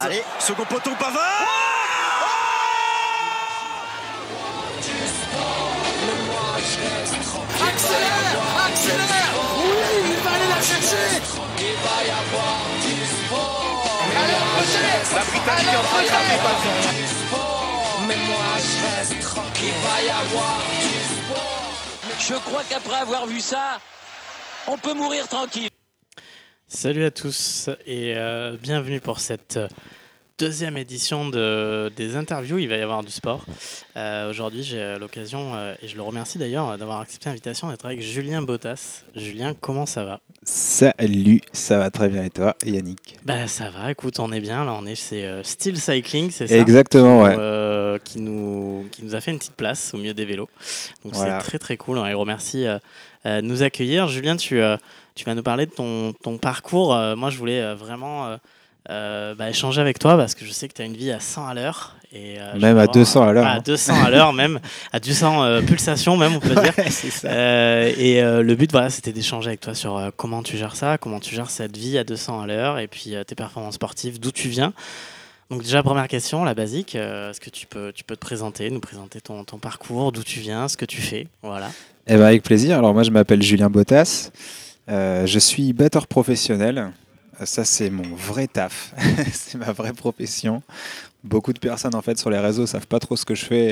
Allez, second poteau Pavard Accélère Accélère Oui, il va aller la chercher Allez, on peut La Britannique est en train de taper Pavard. Je crois qu'après avoir vu ça, on peut mourir tranquille. Salut à tous et euh, bienvenue pour cette euh, deuxième édition de, des interviews. Il va y avoir du sport. Euh, Aujourd'hui, j'ai l'occasion, euh, et je le remercie d'ailleurs, d'avoir accepté l'invitation d'être avec Julien Bottas. Julien, comment ça va? Salut, ça va très bien et toi, Yannick? Bah ça va, écoute, on est bien. Là, on est chez euh, Steel Cycling, c'est ça? Exactement, ouais. Euh, qui, nous, qui nous a fait une petite place au milieu des vélos. Donc Voilà. c'est très très cool. On les remercie de nous accueillir. Julien, tu, tu vas nous parler de ton, ton parcours. Euh, moi, je voulais euh, vraiment euh, bah, échanger avec toi parce que je sais que tu as une vie à 100 à l'heure. Et, Même à avoir- 200 à l'heure, À hein. 200 à l'heure, même. À 200 euh, pulsations, même, on peut dire. Ouais, c'est ça. Et le but, voilà, c'était d'échanger avec toi sur comment tu gères ça, comment tu gères cette vie à 200 à l'heure, et puis tes performances sportives, d'où tu viens. Donc déjà, première question, la basique, euh, est-ce que tu peux, tu peux te présenter, nous présenter ton, ton parcours, d'où tu viens, ce que tu fais, voilà. Eh ben, avec plaisir. Alors moi, je m'appelle Julien Bottas. Euh, je suis batteur professionnel. Ça, c'est mon vrai taf. c'est ma vraie profession. Beaucoup de personnes, en fait, sur les réseaux, savent pas trop ce que je fais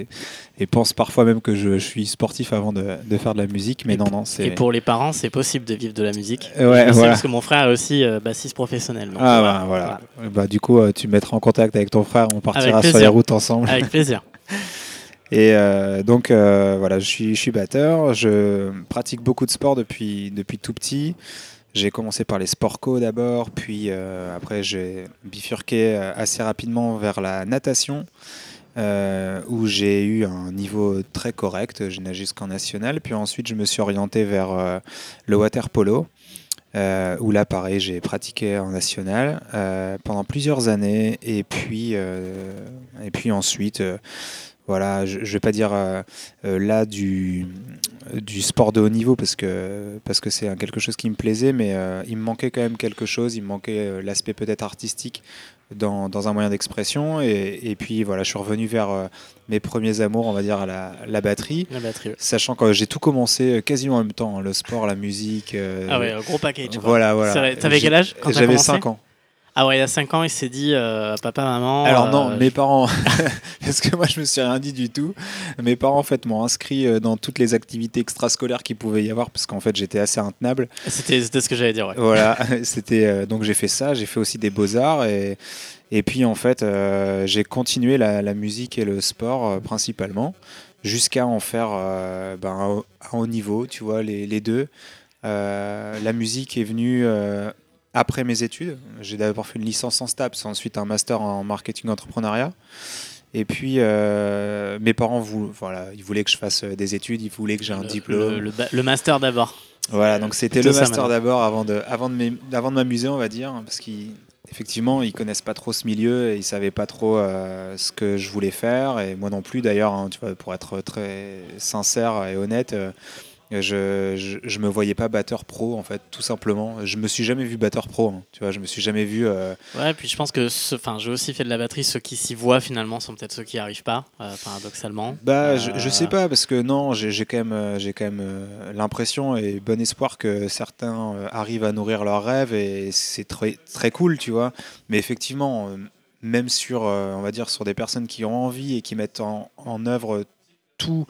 et, et pensent parfois même que je, je suis sportif avant de, de faire de la musique. Mais Et non, non, c'est. Et pour les parents, c'est possible de vivre de la musique. Euh, ouais, voilà. parce que mon frère est aussi euh, bassiste professionnel. donc, Ah, euh, bah, voilà. Bah, du coup, euh, tu me mettras en contact avec ton frère. On partira sur les routes ensemble. Avec plaisir. Et euh, donc euh, voilà, je suis, je batteur, je pratique beaucoup de sport depuis, depuis tout petit. J'ai commencé par les sports co d'abord, puis euh, après j'ai bifurqué assez rapidement vers la natation, où j'ai eu un niveau très correct, j'ai nagé jusqu'en national, puis ensuite je me suis orienté vers le water polo. Où là, pareil, j'ai pratiqué en national pendant plusieurs années, et puis, et puis ensuite, voilà, je, je vais pas dire euh, euh, là du, du sport de haut niveau parce que parce que c'est quelque chose qui me plaisait, mais euh, il me manquait quand même quelque chose. Il me manquait euh, l'aspect peut-être artistique dans, dans un moyen d'expression. Et, et puis voilà, je suis revenu vers euh, mes premiers amours, on va dire à la, la batterie. La batterie. ouais. Sachant que j'ai tout commencé quasiment en même temps, hein, le sport, la musique. Ah ouais, un gros package. quoi. voilà, voilà. T'avais quel âge J'avais commencé? 5 ans. Ah ouais, il y a 5 ans, il s'est dit euh, papa, maman. Alors euh, non, mes parents, parce que moi je me suis rien dit du tout. Mes parents en fait m'ont inscrit euh, dans toutes les activités extrascolaires qu'il pouvait y avoir parce qu'en fait j'étais assez intenable. C'était ce que j'allais dire, ouais. Voilà, c'était euh, donc j'ai fait ça, j'ai fait aussi des beaux arts et et puis en fait euh, j'ai continué la, la musique et le sport euh, principalement jusqu'à en faire euh, ben, un haut- niveau, tu vois les, les deux. Euh, la musique est venue euh, après mes études. J'ai d'abord fait une licence en STAPS, ensuite un master en marketing entrepreneuriat. Et puis euh, mes parents voilà, ils voulaient que je fasse euh, des études, ils voulaient que j'ai un Le- diplôme. Le, le ba- le master d'abord. Voilà, donc c'était le master d'abord avant de, avant m'amuser, on va dire, parce qu'effectivement, ils connaissent pas trop ce milieu et ils savaient pas trop euh, ce que je voulais faire, et moi non plus d'ailleurs, hein, pour être très sincère et honnête, euh, je, je, je me voyais pas batteur pro en fait, tout simplement. Je me suis jamais vu batteur pro, hein, tu vois, je me suis jamais vu. euh, Ouais, puis je pense que, enfin, j'ai aussi fait de la batterie. Ceux qui s'y voient finalement sont peut-être ceux qui n'y arrivent pas, euh, paradoxalement. Bah, je, Euh, je sais pas parce que non, j'ai quand même, j'ai quand même l'impression et bon espoir que certains arrivent à nourrir leurs rêves et c'est très très cool, tu vois. Mais effectivement, même sur, on va dire, sur des personnes qui ont envie et qui mettent en, en œuvre tout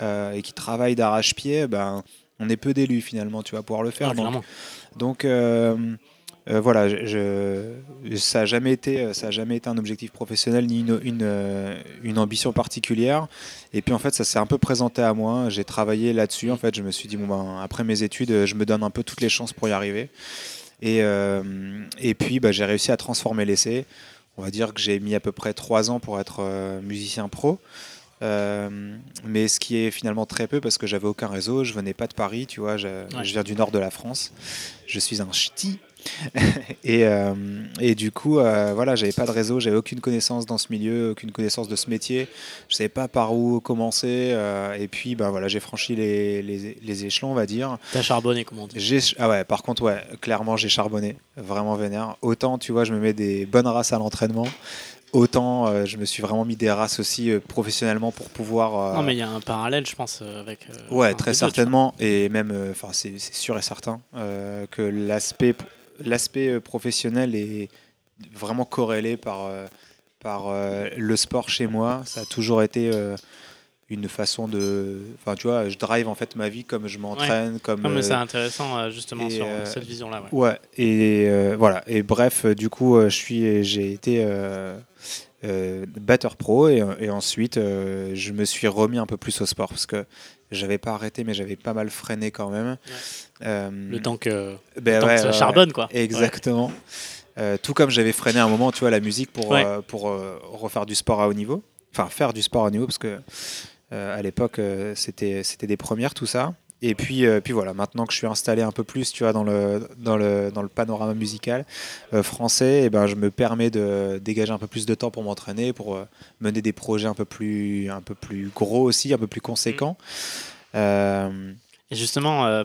euh, et qui travaillent d'arrache-pied, ben on est peu d'élus finalement, tu vas pouvoir le faire. Ouais, Donc, euh, euh, voilà, je, je- ça n'a jamais été, ça a jamais été un objectif professionnel ni une, une, une ambition particulière. Et puis en fait, ça s'est un peu présenté à moi. J'ai travaillé là-dessus. En fait, je me suis dit bon ben après mes études, je me donne un peu toutes les chances pour y arriver. Et, et puis bah, j'ai réussi à transformer l'essai. On va dire que j'ai mis à peu près trois ans pour être musicien pro. Euh, mais ce qui est finalement très peu parce que j'avais aucun réseau, je venais pas de Paris, tu vois, je, Ouais. je viens du nord de la France, je suis un ch'ti et, euh, et du coup, euh, voilà, j'avais pas de réseau, j'avais aucune connaissance dans ce milieu, aucune connaissance de ce métier. Je savais pas par où commencer. euh, et puis, bah voilà, j'ai franchi les, les, les échelons, on va dire. T'as charbonné, comme on dit. Ah ouais, par contre, ouais, clairement, j'ai charbonné, vraiment vénère. Autant, tu vois, je me mets des bonnes races à l'entraînement. Autant, euh, je me suis vraiment mis des races aussi euh, professionnellement pour pouvoir. euh, Non, mais il y a un parallèle, je pense, avec. Ouais, très certainement. Et même, enfin, c'est sûr et certain que l'aspect l'aspect professionnel est vraiment corrélé par, par le sport chez moi. Ça a toujours été une façon de. Enfin, tu vois, je drive en fait ma vie comme je m'entraîne, comme. Non, mais euh, c'est intéressant, euh, justement, et, sur euh, cette vision-là. Ouais. Ouais, et euh, voilà. Et bref, du coup, je suis, j'ai été batteur pro et, et ensuite, je me suis remis un peu plus au sport parce que j'avais pas arrêté, mais j'avais pas mal freiné quand même. Le temps que, ben le temps que ouais, ça ouais, charbonne, quoi. ouais, Exactement. Tout comme j'avais freiné un moment, tu vois, la musique pour, Ouais. pour refaire du sport à haut niveau. Enfin, faire du sport à haut niveau parce que à l'époque, euh, c'était des premières, tout ça. Et puis, euh, puis voilà, maintenant que je suis installé un peu plus, tu vois, dans le, dans le, dans le panorama musical euh, français, et ben, je me permets de dégager un peu plus de temps pour m'entraîner, pour euh, mener des projets un peu, plus, un peu plus gros aussi, un peu plus conséquents. Euh, Et justement, euh,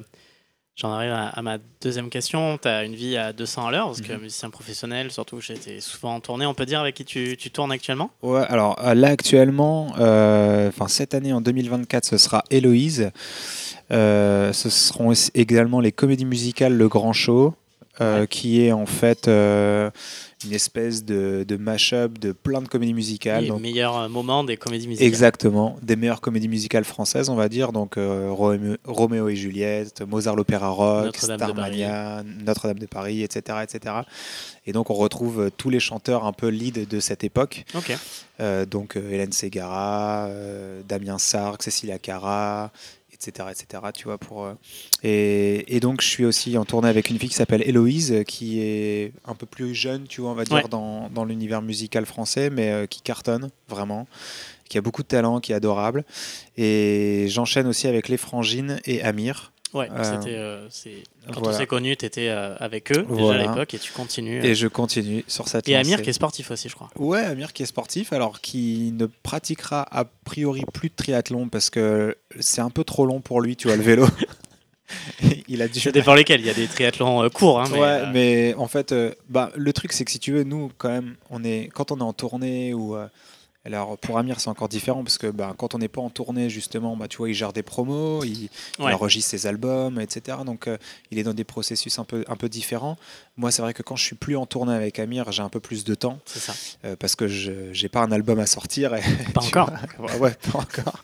j'en arrive à, à ma deuxième question. Tu as une vie à 200 à l'heure, parce que Mhm. musicien professionnel, surtout, été souvent en tournée. On peut dire avec qui tu, tu tournes actuellement? Ouais, alors euh, là actuellement, euh, enfin cette année en 2024, ce sera Héloïse. Euh, ce seront également les comédies musicales Le Grand Show, euh, Ouais. qui est en fait une espèce de, de mash-up de plein de comédies musicales. Les donc- meilleurs euh, moments des comédies musicales. Exactement, des meilleures comédies musicales françaises, on va dire. Donc euh, Roméo, Roméo et Juliette, Mozart l'Opéra Rock, de Starmania, Notre-Dame de Paris, etc., etc. Et donc on retrouve euh, tous les chanteurs un peu lead de cette époque. Ok. Euh, donc Hélène Ségara, Damien Sark, Cécilia Cara, etc., etc. Tu vois pour euh, et, et donc je suis aussi en tournée avec une fille qui s'appelle Héloïse, qui est un peu plus jeune, tu vois, on va dire Ouais. dans, dans l'univers musical français, mais euh, qui cartonne vraiment, qui a beaucoup de talent, qui est adorable. Et j'enchaîne aussi avec les Frangines et Amir. Ouais, Euh, c'était. euh, c'est- Quand voilà. on s'est connus, tu étais avec eux déjà Voilà. à l'époque et tu continues. euh. Et je continue sur cette Et Amir qui est sportif aussi, je crois. Ouais, Amir qui est sportif, alors qui ne pratiquera a priori plus de triathlon parce que c'est un peu trop long pour lui, tu vois, le vélo. Il a dû. Ça dépend lesquels? Il y a des triathlons euh, courts. Hein, mais, ouais, euh, mais en fait, euh, bah, le truc c'est que si tu veux, nous quand même, on est quand on est en tournée ou euh, alors pour Amir c'est encore différent parce que bah, quand on n'est pas en tournée justement, bah, tu vois, il gère des promos, il, enregistre ses albums, etc. Donc euh, il est dans des processus un peu un peu différents. Moi c'est vrai que quand je suis plus en tournée avec Amir, j'ai un peu plus de temps c'est ça. euh, parce que je j'ai pas un album à sortir. Et, Pas encore. vois, ouais, pas encore.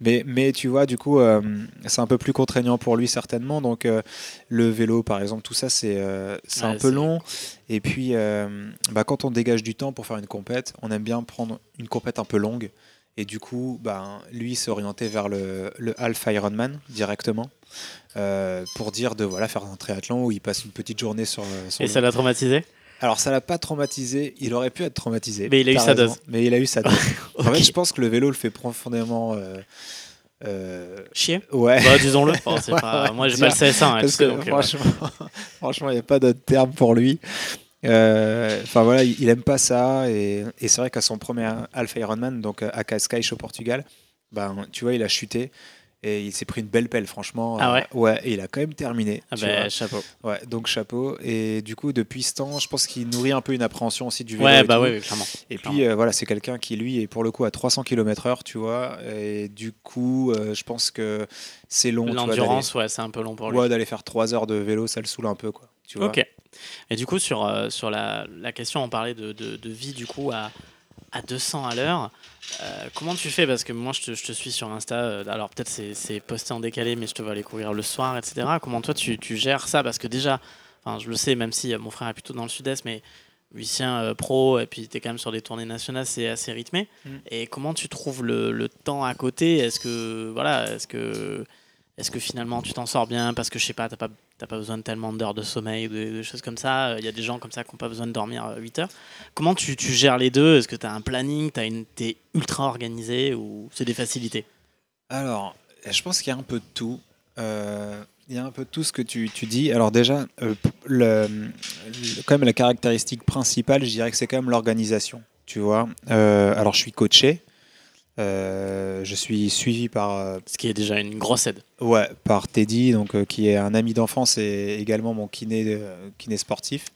Mais, mais tu vois, du coup, euh, c'est un peu plus contraignant pour lui certainement. Donc euh, le vélo, par exemple, tout ça, c'est euh, Ouais, un peu long. Et puis, euh, bah, quand on dégage du temps pour faire une compète, on aime bien prendre une compète un peu longue. Et du coup, bah, lui s'orienter vers le, le Half Ironman directement euh, pour dire de voilà faire un triathlon où il passe une petite journée sur, sur Et le- ça l'a traumatisé? Alors ça l'a pas traumatisé, il aurait pu être traumatisé. Mais il a eu sa dose. Mais il a eu sa dose. En fait, je pense que le vélo le fait profondément. euh, euh, Chier ouais. bah, Disons-le. Bon, c'est Ouais, pas- ouais, Moi, j'ai pas le CS1. hein, Parce que donc, euh, franchement, franchement, il n'y a pas d'autre terme pour lui. Euh, Enfin voilà, il, il aime pas ça et, et c'est vrai qu'à son premier Alpha Ironman, donc à Cascais au Portugal, ben tu vois, il a chuté et il s'est pris une belle pelle, franchement. Ah ouais Euh, Ouais, et il a quand même terminé. Ah tu bah, vois. chapeau. Ouais, donc chapeau. Et du coup, depuis ce temps, je pense qu'il nourrit un peu une appréhension aussi du vélo. Ouais, et bah oui, clairement. Et Clairement. puis euh, voilà, c'est quelqu'un qui lui est pour le coup à 300 km/h, tu vois. Et du coup, euh, je pense que c'est long. L'endurance, ouais, c'est un peu long pour lui. ouais, d'aller faire 3 heures de vélo, ça le saoule un peu, quoi. Tu vois. Ok. Et du coup, sur, euh, sur la, la question, on parlait de, de, de vie du coup à, à 200 à l'heure. Euh, comment tu fais? Parce que moi, je te, je te suis sur Insta. euh, alors, peut-être c'est, c'est posté en décalé, mais je te vois aller courir le soir, etc. Comment toi, tu, tu gères ça? Parce que déjà, je le sais, même si euh, mon frère est plutôt dans le sud-est, mais euh, pro, et puis tu es quand même sur des tournées nationales, c'est assez rythmé. Mm. Et comment tu trouves le, le temps à côté? Est-ce que, voilà, est-ce que. Est-ce que finalement tu t'en sors bien parce que je sais pas, t'as pas, pas besoin de tellement d'heures de sommeil ou des choses comme ça. Il y a des gens comme ça qui n'ont pas besoin de dormir euh, 8 heures. Comment tu, tu gères les deux? Est-ce que tu as un planning? Tu es ultra organisé ou c'est des facilités? Alors, je pense qu'il y a un peu de tout. Euh, il y a un peu tout ce que tu, tu dis. Alors déjà, euh, le, quand même la caractéristique principale, je dirais que c'est quand même l'organisation. Tu vois. Euh, alors je suis coaché. Euh, je suis suivi par euh, Ce qui est déjà une grosse aide. ouais par Teddy donc euh, qui est un ami d'enfance et également mon kiné kiné sportif.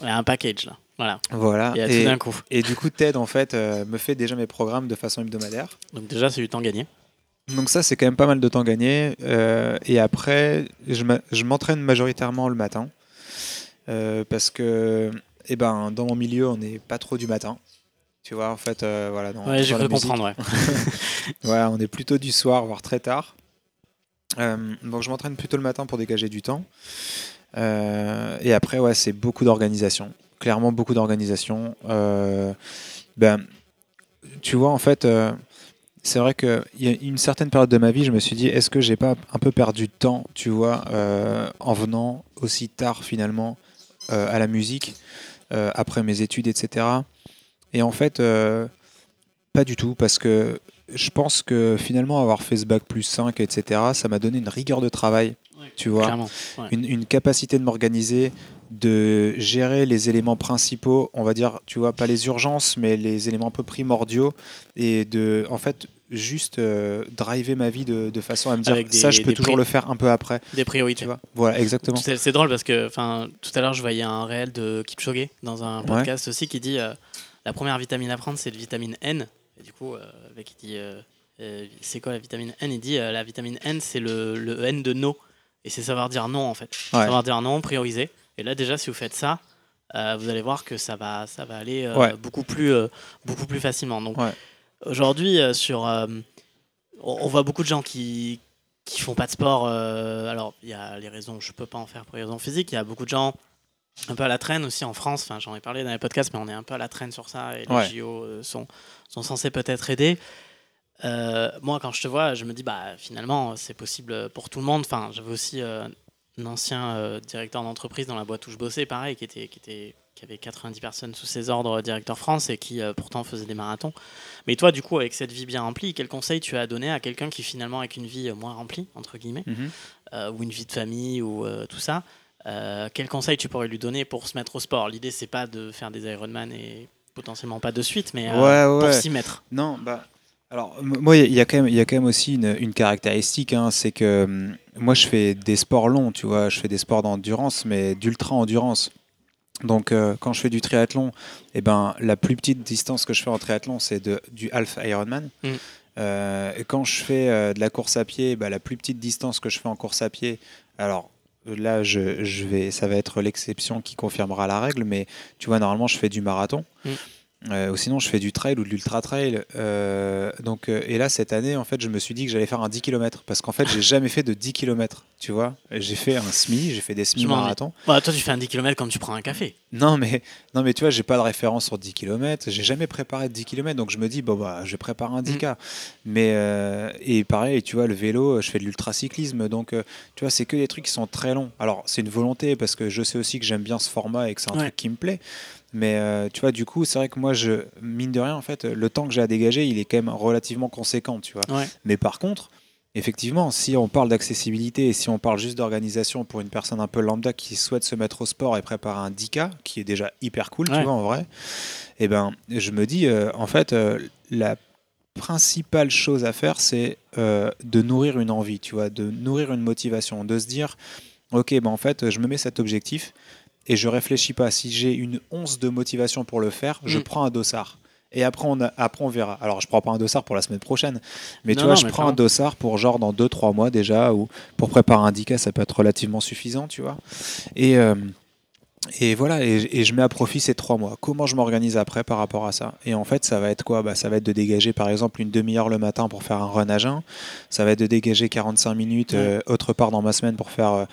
Il y a un package là. Voilà. Voilà. Et à tout d'un coup. et du coup Ted en fait euh, me fait déjà mes programmes de façon hebdomadaire. Donc déjà, c'est du temps gagné. Donc ça, c'est quand même pas mal de temps gagné. Euh, et après, je m'entraîne majoritairement le matin. Euh, parce que eh ben, dans mon milieu, on n'est pas trop du matin. Tu vois, en fait, euh, voilà. Dans, Ouais, j'ai cru comprendre. Ouais. Ouais, on est plutôt du soir, voire très tard. Euh, donc je m'entraîne plutôt le matin pour dégager du temps. Euh, et après, ouais, c'est beaucoup d'organisation. Clairement, beaucoup d'organisation. Ben, tu vois, en fait, c'est vrai qu'il y a une certaine période de ma vie, je me suis dit, est-ce que j'ai pas un peu perdu de temps, tu vois, en venant aussi tard finalement à la musique, après mes études, etc. Et en fait, euh, pas du tout, parce que je pense que finalement avoir fait ce bac plus 5, etc., ça m'a donné une rigueur de travail, Ouais, tu vois, ouais. une, une capacité de m'organiser, de gérer les éléments principaux, on va dire, tu vois, pas les urgences, mais les éléments un peu primordiaux, et de, en fait, juste euh, driver ma vie de, de façon à me dire, des- ça, je peux toujours le faire un peu après, Des priorités. tu vois. Voilà, exactement. C'est drôle parce que enfin, tout à l'heure, je voyais un réel de Kipchoge dans un Ouais. podcast aussi qui dit euh, la première vitamine à prendre, c'est la vitamine N. Et du coup, euh, le mec, il dit euh, euh, c'est quoi la vitamine N? Il dit euh, la vitamine N, c'est le, le N de no. Et c'est savoir dire non en fait. Ouais. Savoir dire non, prioriser. Et là, déjà, si vous faites ça, euh, vous allez voir que ça va, ça va aller euh, Ouais. beaucoup, plus, euh, beaucoup plus facilement. Donc Ouais. aujourd'hui, euh, sur, euh, on, on voit beaucoup de gens qui qui font pas de sport. euh, alors, il y a les raisons, je peux pas en faire pour les raisons physiques. Il y a beaucoup de gens un peu à la traîne aussi en France. Enfin, j'en ai parlé dans les podcasts, mais on est un peu à la traîne sur ça. Et les Ouais. JO euh, sont, sont censés peut-être aider. Euh, moi, quand je te vois, je me dis, bah, finalement, c'est possible pour tout le monde. Enfin, j'avais aussi euh, un ancien euh, directeur d'entreprise dans la boîte où je bossais, pareil, qui, était, qui, était, qui avait 90 personnes sous ses ordres, directeur France, et qui pourtant faisait des marathons. Mais toi, du coup, avec cette vie bien remplie, quel conseil tu as à donner à quelqu'un qui finalement, avec une vie moins remplie, entre guillemets, Mhm. ou une vie de famille, ou tout ça, euh, quel conseil tu pourrais lui donner pour se mettre au sport? L'idée, c'est pas de faire des Ironman et potentiellement pas de suite, mais euh, Ouais, pour s'y mettre. Non, bah. Alors, moi, il y, a quand même- il y a quand même aussi une, une caractéristique, hein, c'est que hum, moi, je fais des sports longs, tu vois, je fais des sports d'endurance, mais d'ultra-endurance. Donc, euh, quand je fais du triathlon, eh ben, la plus petite distance que je fais en triathlon, c'est de- du half Ironman. Mm. Euh, et quand je fais euh, de la course à pied, bah, la plus petite distance que je fais en course à pied, alors là, je, vais, ça va être l'exception qui confirmera la règle, mais tu vois, normalement, je fais du marathon. Mm. Euh, ou sinon, je fais du trail ou de l'ultra trail. Euh, donc, euh, et là, cette année, en fait, je me suis dit que j'allais faire un 10 km parce qu'en fait, j'ai jamais fait de 10 km. Tu vois, j'ai fait un semi, j'ai fait des semi-marathons. Bah, toi, tu fais un 10 km comme tu prends un café. Non, mais, non, mais tu vois, j'ai pas de référence sur 10 km. J'ai jamais préparé de 10 km, donc je me dis, bon, bah, je vais préparer un 10K. Mais, euh, et pareil, tu vois, le vélo, je fais de l'ultracyclisme. Donc, euh, tu vois, c'est que des trucs qui sont très longs. Alors, c'est une volonté parce que je sais aussi que j'aime bien ce format et que c'est un Ouais. truc qui me plaît. Mais euh, tu vois, du coup, c'est vrai que moi, je, mine de rien, en fait, le temps que j'ai à dégager, il est quand même relativement conséquent, tu vois. Ouais. Mais par contre, effectivement, si on parle d'accessibilité et si on parle juste d'organisation pour une personne un peu lambda qui souhaite se mettre au sport et préparer un 10K, qui est déjà hyper cool, Ouais. tu vois, en vrai, eh ben, je me dis, euh, en fait, euh, la principale chose à faire, c'est de nourrir une envie, tu vois, de nourrir une motivation, de se dire, ok, ben en fait, je me mets cet objectif et je réfléchis pas. Si j'ai une once de motivation pour le faire, je Mm. prends un dossard. Et après on, a- après, on verra. Alors, je prends pas un dossard pour la semaine prochaine, mais Non, tu vois, non, je prends un dossard pour genre dans 2-3 mois déjà, ou pour préparer un 10K, ça peut être relativement suffisant, tu vois. Et, euh, et voilà, et, et je mets à profit ces 3 mois. Comment je m'organise après par rapport à ça? Et en fait, ça va être quoi? Bah, Ça va être de dégager par exemple une demi-heure le matin pour faire un run à jeun. Ça va être de dégager 45 minutes euh, autre part dans ma semaine pour faire euh,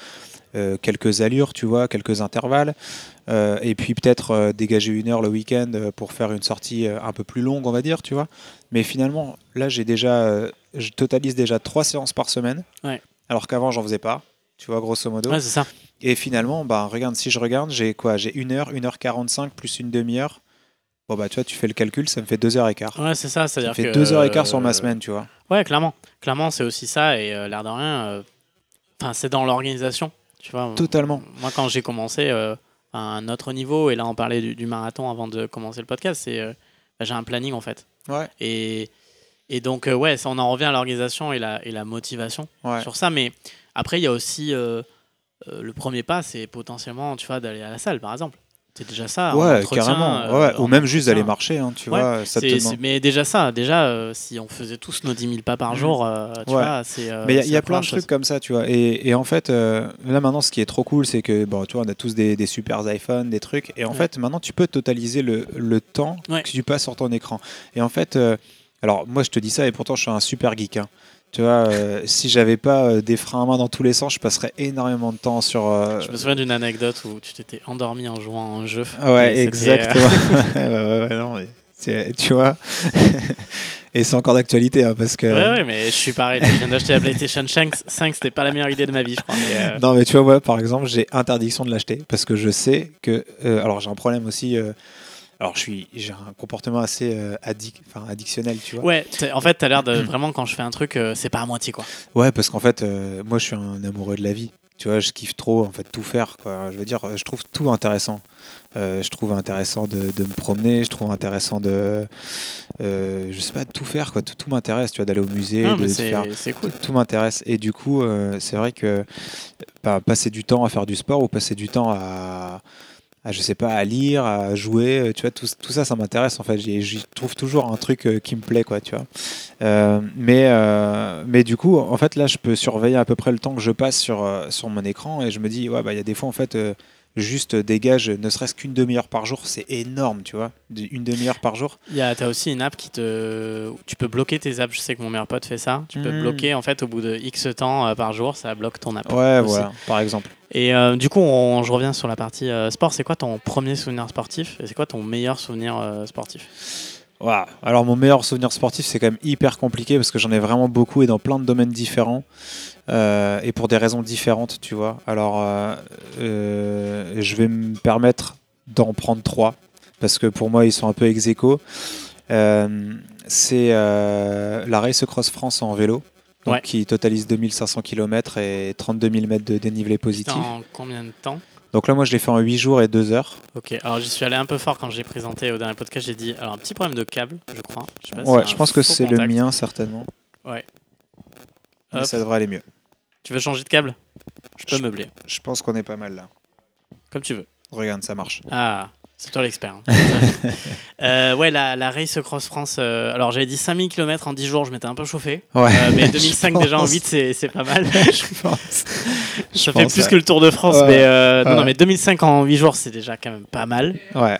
euh, quelques allures, tu vois, quelques intervalles. Euh, et puis peut-être euh, dégager une heure le week-end pour faire une sortie un peu plus longue, on va dire, tu vois. Mais finalement, là, j'ai déjà, je totalise déjà trois séances par semaine. Ouais. Alors qu'avant, j'en faisais pas. Tu vois, grosso modo. Ouais, c'est ça. Et finalement, bah, regarde, si je regarde, j'ai quoi J'ai une heure, une heure 45 plus une demi-heure. Bon, bah, tu vois, tu fais le calcul, ça me fait deux heures et quart. Ouais, c'est ça. Ça C'est-à-dire me fait que, deux heures et quart sur ma semaine, tu vois. Ouais, clairement. Clairement, c'est aussi ça. Et euh, l'air de rien. euh, enfin, c'est dans l'organisation. Tu vois, Totalement. Moi, quand j'ai commencé euh, à un autre niveau, et là, on parlait du, du marathon avant de commencer le podcast, c'est euh, bah, j'ai un planning en fait. Ouais. Et, et donc, euh, ouais, ça, on en revient à l'organisation et la, et la motivation Ouais. sur ça. Mais après, il y a aussi le premier pas, c'est potentiellement, tu vois, d'aller à la salle, par exemple. C'est déjà ça. Ouais, carrément. euh, ouais. Ou même juste d'aller marcher, hein, tu Ouais, vois. Ça te mais déjà ça, déjà, euh, si on faisait tous nos 10 000 pas par Mhm. jour, euh, tu Ouais. vois, c'est. Mais il y a- y, plein de trucs comme ça, tu vois. Et, et en fait, là maintenant, ce qui est trop cool, c'est que, bon, tu vois, on a tous des, des super iPhones, des trucs. Et en fait, maintenant, tu peux totaliser le, le temps que tu passes sur ton écran. Et en fait, alors moi, je te dis ça, et pourtant, je suis un super geek. hein. Tu vois, euh, si j'avais pas euh, des freins à main dans tous les sens, je passerais énormément de temps sur. euh, Je me souviens d'une anecdote où tu t'étais endormi en jouant à un jeu. Ouais, exactement. ouais, ouais, ouais, non, mais tu vois. et c'est encore d'actualité, hein, parce que. Ouais, ouais, mais je suis pareil. Je viens d'acheter la PlayStation 5, 5 c'était pas la meilleure idée de ma vie, je crois. mais, euh, Non, mais tu vois, moi, par exemple, j'ai interdiction de l'acheter parce que je sais que. euh, alors, j'ai un problème aussi. euh, alors, je suis, j'ai un comportement assez euh, addic- enfin, addictionnel, tu vois. Ouais, en fait, t'as l'air de vraiment, quand je fais un truc, euh, c'est pas à moitié, quoi. Ouais, parce qu'en fait, euh, moi, je suis un amoureux de la vie. Tu vois, je kiffe trop, en fait, tout faire. Quoi. Je veux dire, je trouve tout intéressant. Je trouve intéressant de, de me promener, je trouve intéressant de. je sais pas, de tout faire, quoi. Tout, tout m'intéresse, tu vois, d'aller au musée, Non, de, c'est faire. c'est cool. Tout m'intéresse. Et du coup, c'est vrai que bah, passer du temps à faire du sport ou passer du temps à, à, je sais pas, à lire, à jouer, euh, tu vois, tout, tout ça, ça m'intéresse en fait. J'y trouve toujours un truc euh, qui me plaît, quoi, tu vois. Euh, mais, euh, mais du coup, en fait, là, je peux surveiller à peu près le temps que je passe sur, sur mon écran et je me dis, ouais, bah, il y a des fois, en fait, juste dégage ne serait-ce qu'une demi-heure par jour, c'est énorme, tu vois. Une demi-heure par jour. Il y a, t'as aussi une app qui te. Tu peux bloquer tes apps. Je sais que mon meilleur pote fait ça. Tu peux Mhm. bloquer, en fait, au bout de X temps par jour, ça bloque ton app. Ouais, aussi. voilà, par exemple. Et euh, du coup, on- je reviens sur la partie euh, sport. C'est quoi ton premier souvenir sportif et c'est quoi ton meilleur souvenir euh, sportif? Alors mon meilleur souvenir sportif, c'est quand même hyper compliqué parce que j'en ai vraiment beaucoup et dans plein de domaines différents et pour des raisons différentes, tu vois. Alors je vais me permettre d'en prendre trois parce que pour moi ils sont un peu ex aequo. C'est la Race Cross France en vélo. Donc, Ouais. qui totalise 2500 km et 32 000 mètres de dénivelé positif. en combien de temps Donc là, moi, je l'ai fait en 8 jours et 2 heures. Ok, alors j'y suis allé un peu fort quand j'ai présenté au dernier podcast. J'ai dit, alors un petit problème de câble, je crois. Je, sais pas si Ouais, je pense que c'est le mien, certainement. Ouais. Mais Hop. ça devrait aller mieux. Tu veux changer de câble? Je peux meubler, Je pense qu'on est pas mal là. comme tu veux. Regarde, ça marche. Ah, c'est toi l'expert. hein. Euh, ouais, la, la Race Cross France. euh, alors j'avais dit 5000 km en 10 jours, je m'étais un peu chauffé. Ouais. Euh, mais Je 2005 déjà en pense. 8, c'est pas mal. je pense. Ça Je fait pense, plus ouais. que le Tour de France, mais euh, non, non, mais 2005 en 8 jours, c'est déjà quand même pas mal. Ouais.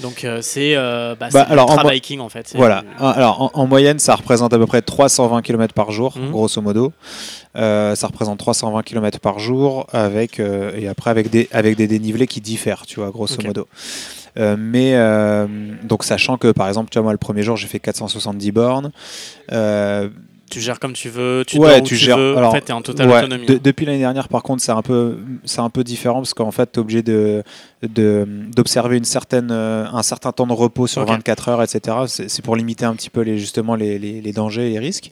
Donc euh, c'est euh, bah, Bah, alors, en biking en fait. Voilà. Alors, en, en moyenne, ça représente à peu près 320 km par jour, Mhm. grosso modo. Euh, ça représente 320 km par jour, avec, euh, et après avec des, avec des dénivelés qui diffèrent, tu vois, grosso modo. Mais donc, sachant que par exemple, tu vois, moi, le premier jour, j'ai fait 470 bornes. Tu gères comme tu veux, tu Ouais, dors où tu tu, gères- veux. alors, en fait, t'es en totale Ouais, autonomie. de- hein. depuis l'année dernière, par contre, c'est un peu, c'est un peu différent parce qu'en fait, tu es obligé de, de- d'observer une certaine, euh, un certain temps de repos sur Ok. 24 heures, etc. C'est, c'est pour limiter un petit peu les, justement les, les, les dangers et les risques.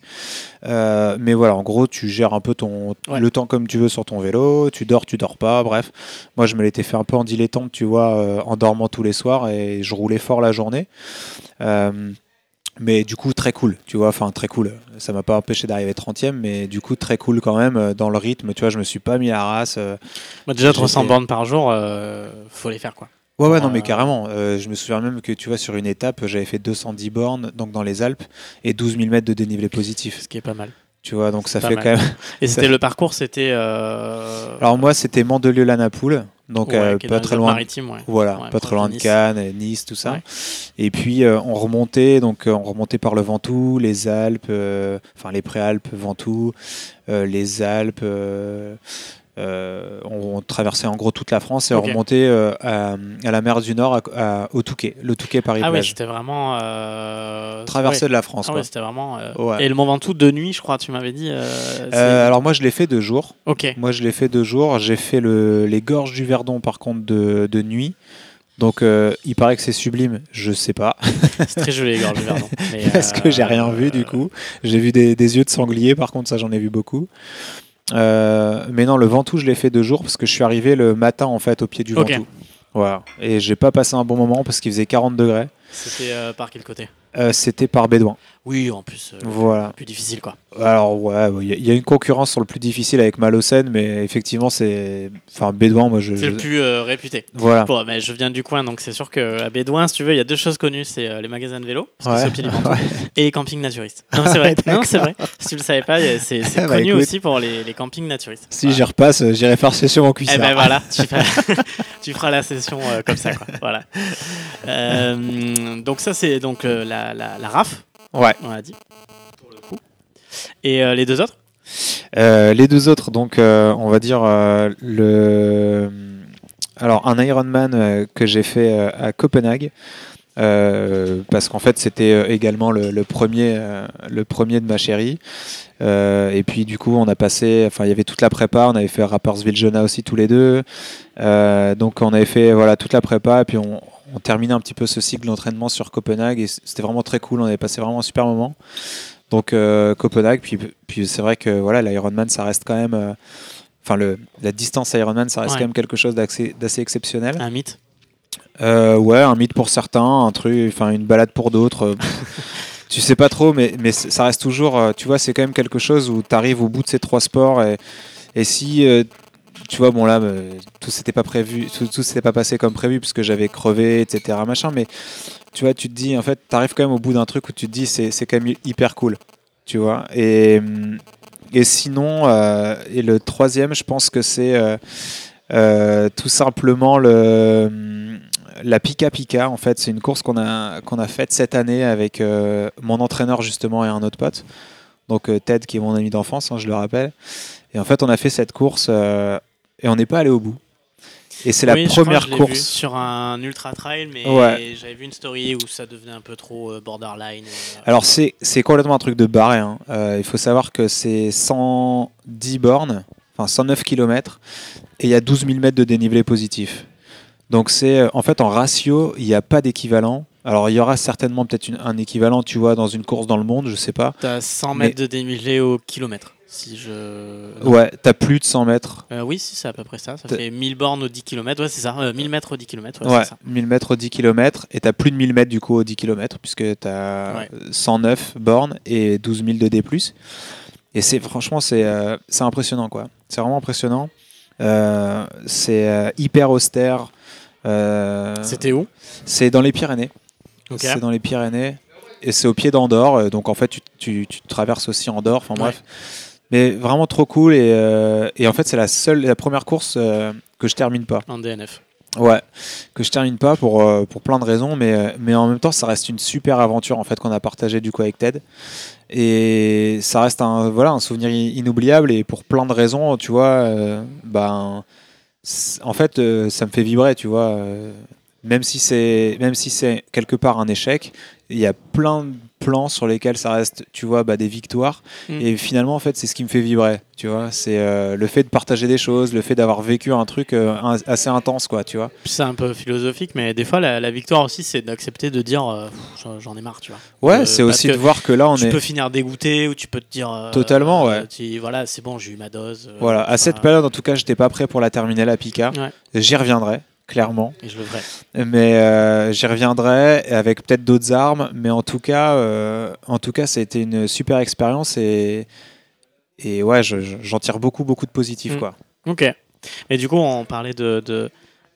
Euh, mais voilà, en gros, tu gères un peu ton, Ouais. le temps comme tu veux sur ton vélo. Tu dors, tu dors pas. Bref, moi, je me l'étais fait un peu en dilettante, tu vois, euh, en dormant tous les soirs et je roulais fort la journée. Euh, mais du coup, très cool, tu vois, enfin très cool. Ça m'a pas empêché d'arriver 30ème, mais du coup, très cool quand même euh, dans le rythme. Tu vois, je me suis pas mis à la race. euh. Moi, déjà, 300 j'étais- bornes par jour, euh, faut les faire quoi. Ouais, ouais, non, mais carrément. Euh, je me souviens même que tu vois, sur une étape, j'avais fait 210 bornes, donc dans les Alpes, et 12 000 mètres de dénivelé positif. Ce qui est pas mal. Tu vois, donc ça fait mal. quand même. Et c'était le parcours, c'était. Alors moi, c'était Mandelieu-Lanapoule, donc ouais, euh, pas très loin. Ouais. Voilà, Ouais, pas très loin de Nice. Cannes, Nice, tout ça. Et puis euh, on remontait, donc euh, on remontait par le Ventoux, les Alpes, euh, enfin les Préalpes, Ventoux, euh, les Alpes. Euh, on, on traversait en gros toute la France et on remontait euh, à, à la mer du Nord, à- à- au Touquet, le Touquet Ah oui, c'était vraiment. Euh... Traversée ouais. de la France. Ah ouais, c'était vraiment. euh, Ouais. Et le Mont Ventoux de nuit, je crois, tu m'avais dit. alors moi je l'ai fait deux jours. ok. Moi je l'ai fait deux jours. J'ai fait le, les gorges du Verdon par contre de, de nuit. Donc euh, il paraît que c'est sublime, je sais pas. C'est très joli, les gorges du Verdon. Parce que j'ai rien vu du coup. J'ai vu des, des yeux de sanglier, par contre ça j'en ai vu beaucoup. Euh, mais non, le Ventoux, je l'ai fait deux jours parce que je suis arrivé le matin en fait au pied du. Ventoux. Voilà. Et j'ai pas passé un bon moment parce qu'il faisait 40 degrés. C'était euh, par quel côté? Euh, C'était par Bédouin. Oui, en plus, euh, Voilà. plus difficile quoi. Alors ouais, il y, a- il y a une concurrence sur le plus difficile avec Malocène, mais effectivement c'est, enfin Bédouin, moi je. C'est je- le plus euh, réputé. Voilà. Bon, mais je viens du coin, donc c'est sûr qu'à Bédouin, si tu veux, il y a deux choses connues c'est les magasins de vélo, parce que c'est Ventoux, et les campings naturistes. Non, c'est vrai. non, c'est vrai. Si tu le savais pas, c'est Bah, connu écoute. aussi pour les, les campings naturistes. Si j'y repasse, j'irai faire session en Eh cuissard. ben voilà, tu, feras la session comme ça. Quoi. Voilà. Donc ça c'est donc euh, la, la, la RAF, Ouais. on l'a dit. Pour le coup. Et euh, les deux autres? Euh, les deux autres, donc euh, on va dire euh, le, alors un Ironman euh, que j'ai fait euh, à Copenhague. euh, parce qu'en fait c'était euh, également le, le premier euh, le premier de ma chérie Euh, et puis du coup on a passé enfin il y avait toute la prépa on avait fait Rappersville Jona aussi tous les deux Euh, donc on avait fait voilà toute la prépa et puis on, on terminait un petit peu ce cycle d'entraînement sur Copenhague et c'était vraiment très cool on avait passé vraiment un super moment donc euh, Copenhague puis, puis c'est vrai que voilà l'Ironman ça reste quand même euh, enfin le la distance Ironman ça reste Ouais. quand même quelque chose d'assez exceptionnel Un mythe? Euh, ouais, un mythe pour certains, un truc, enfin une balade pour d'autres. tu sais pas trop, mais, ça reste toujours, tu vois, c'est quand même quelque chose où tu arrives au bout de ces trois sports et, et si, euh, tu vois, bon là, euh, tout s'était pas prévu, tout, s'était pas passé comme prévu puisque j'avais crevé, etc. Machin, mais tu vois, tu te dis, en fait, tu arrives quand même au bout d'un truc où tu te dis, c'est c'est quand même hyper cool, tu vois. Et, hum, et sinon, euh, et le troisième, je pense que c'est euh, euh, tout simplement le la Pika Pika, en fait, c'est une course qu'on a, qu'on a faite cette année avec euh, mon entraîneur justement et un autre pote. Donc euh, Ted qui est mon ami d'enfance, hein, je le rappelle. Et en fait, on a fait cette course euh, et on n'est pas allé au bout. Et c'est la Oui, première l'ai vu course. sur un ultra trail, mais Ouais. j'avais vu une story où ça devenait un peu trop euh, borderline. euh, Alors c'est complètement un truc de barré. hein. Euh, il faut savoir que c'est 110 bornes, enfin 109 km, et il y a 12 000 mètres de dénivelé positif. Donc c'est en fait en ratio, il n'y a pas d'équivalent. Alors il y aura certainement peut-être un équivalent, tu vois, dans une course dans le monde, je sais pas. T'as 100 Mais- mètres de dénivelé au kilomètre. Si je. Ouais, t'as plus de 100 mètres. Euh, oui, si, c'est à peu près ça. Ça fait 1000 bornes au 10 km. Ouais, c'est ça. Euh, 1000 mètres au 10 km. Ouais, Ouais, c'est ça. 1000 mètres au 10 km, et t'as plus de 1000 mètres du coup au 10 km, puisque t'as Ouais. 109 bornes et 12 000 de D+. Et c'est franchement, c'est euh, c'est impressionnant, quoi. C'est vraiment impressionnant. Euh, c'est euh, hyper austère. Euh, C'était où? c'est dans les Pyrénées. C'est dans les Pyrénées. Et c'est au pied d'Andorre. euh, Donc en fait, tu, tu- tu traverses aussi Andorre. Enfin bref. Mais vraiment trop cool. Et, euh, et en fait, c'est la seule, la première course euh, que je termine pas. En DNF. Ouais, que je termine pas pour, euh, pour plein de raisons, mais, mais en même temps, ça reste une super aventure en fait qu'on a partagée du coup avec Ted. Et ça reste un, voilà, un souvenir inoubliable et pour plein de raisons, tu vois, ben, en fait, ça me fait vibrer, tu vois. même si c'est même si c'est quelque part un échec, il y a plein de plans sur lesquels ça reste, tu vois, bah, des victoires. Mm. Et finalement, en fait, c'est ce qui me fait vibrer, tu vois. C'est euh, le fait de partager des choses, le fait d'avoir vécu un truc euh, un- assez intense, quoi, tu vois. C'est un peu philosophique, mais des fois, la, la victoire aussi, c'est d'accepter de dire euh, j'en- ai marre, tu vois. Ouais, c'est aussi de voir que là, on tu est. peux finir dégoûté ou tu peux te dire. Totalement, ouais. tu- voilà, c'est bon, j'ai eu ma dose. Voilà, à cette période, en tout cas, j'étais pas prêt pour la terminer, la Pika. Ouais. J'y reviendrai, clairement. Et je le ferai. Mais euh, j'y reviendrai avec peut-être d'autres armes. Mais en tout cas, euh, en tout cas, ça a été une super expérience et, et ouais, je- je- j'en tire beaucoup, beaucoup de positifs, Mm. quoi. Ok. Et du coup, on parlait de, de,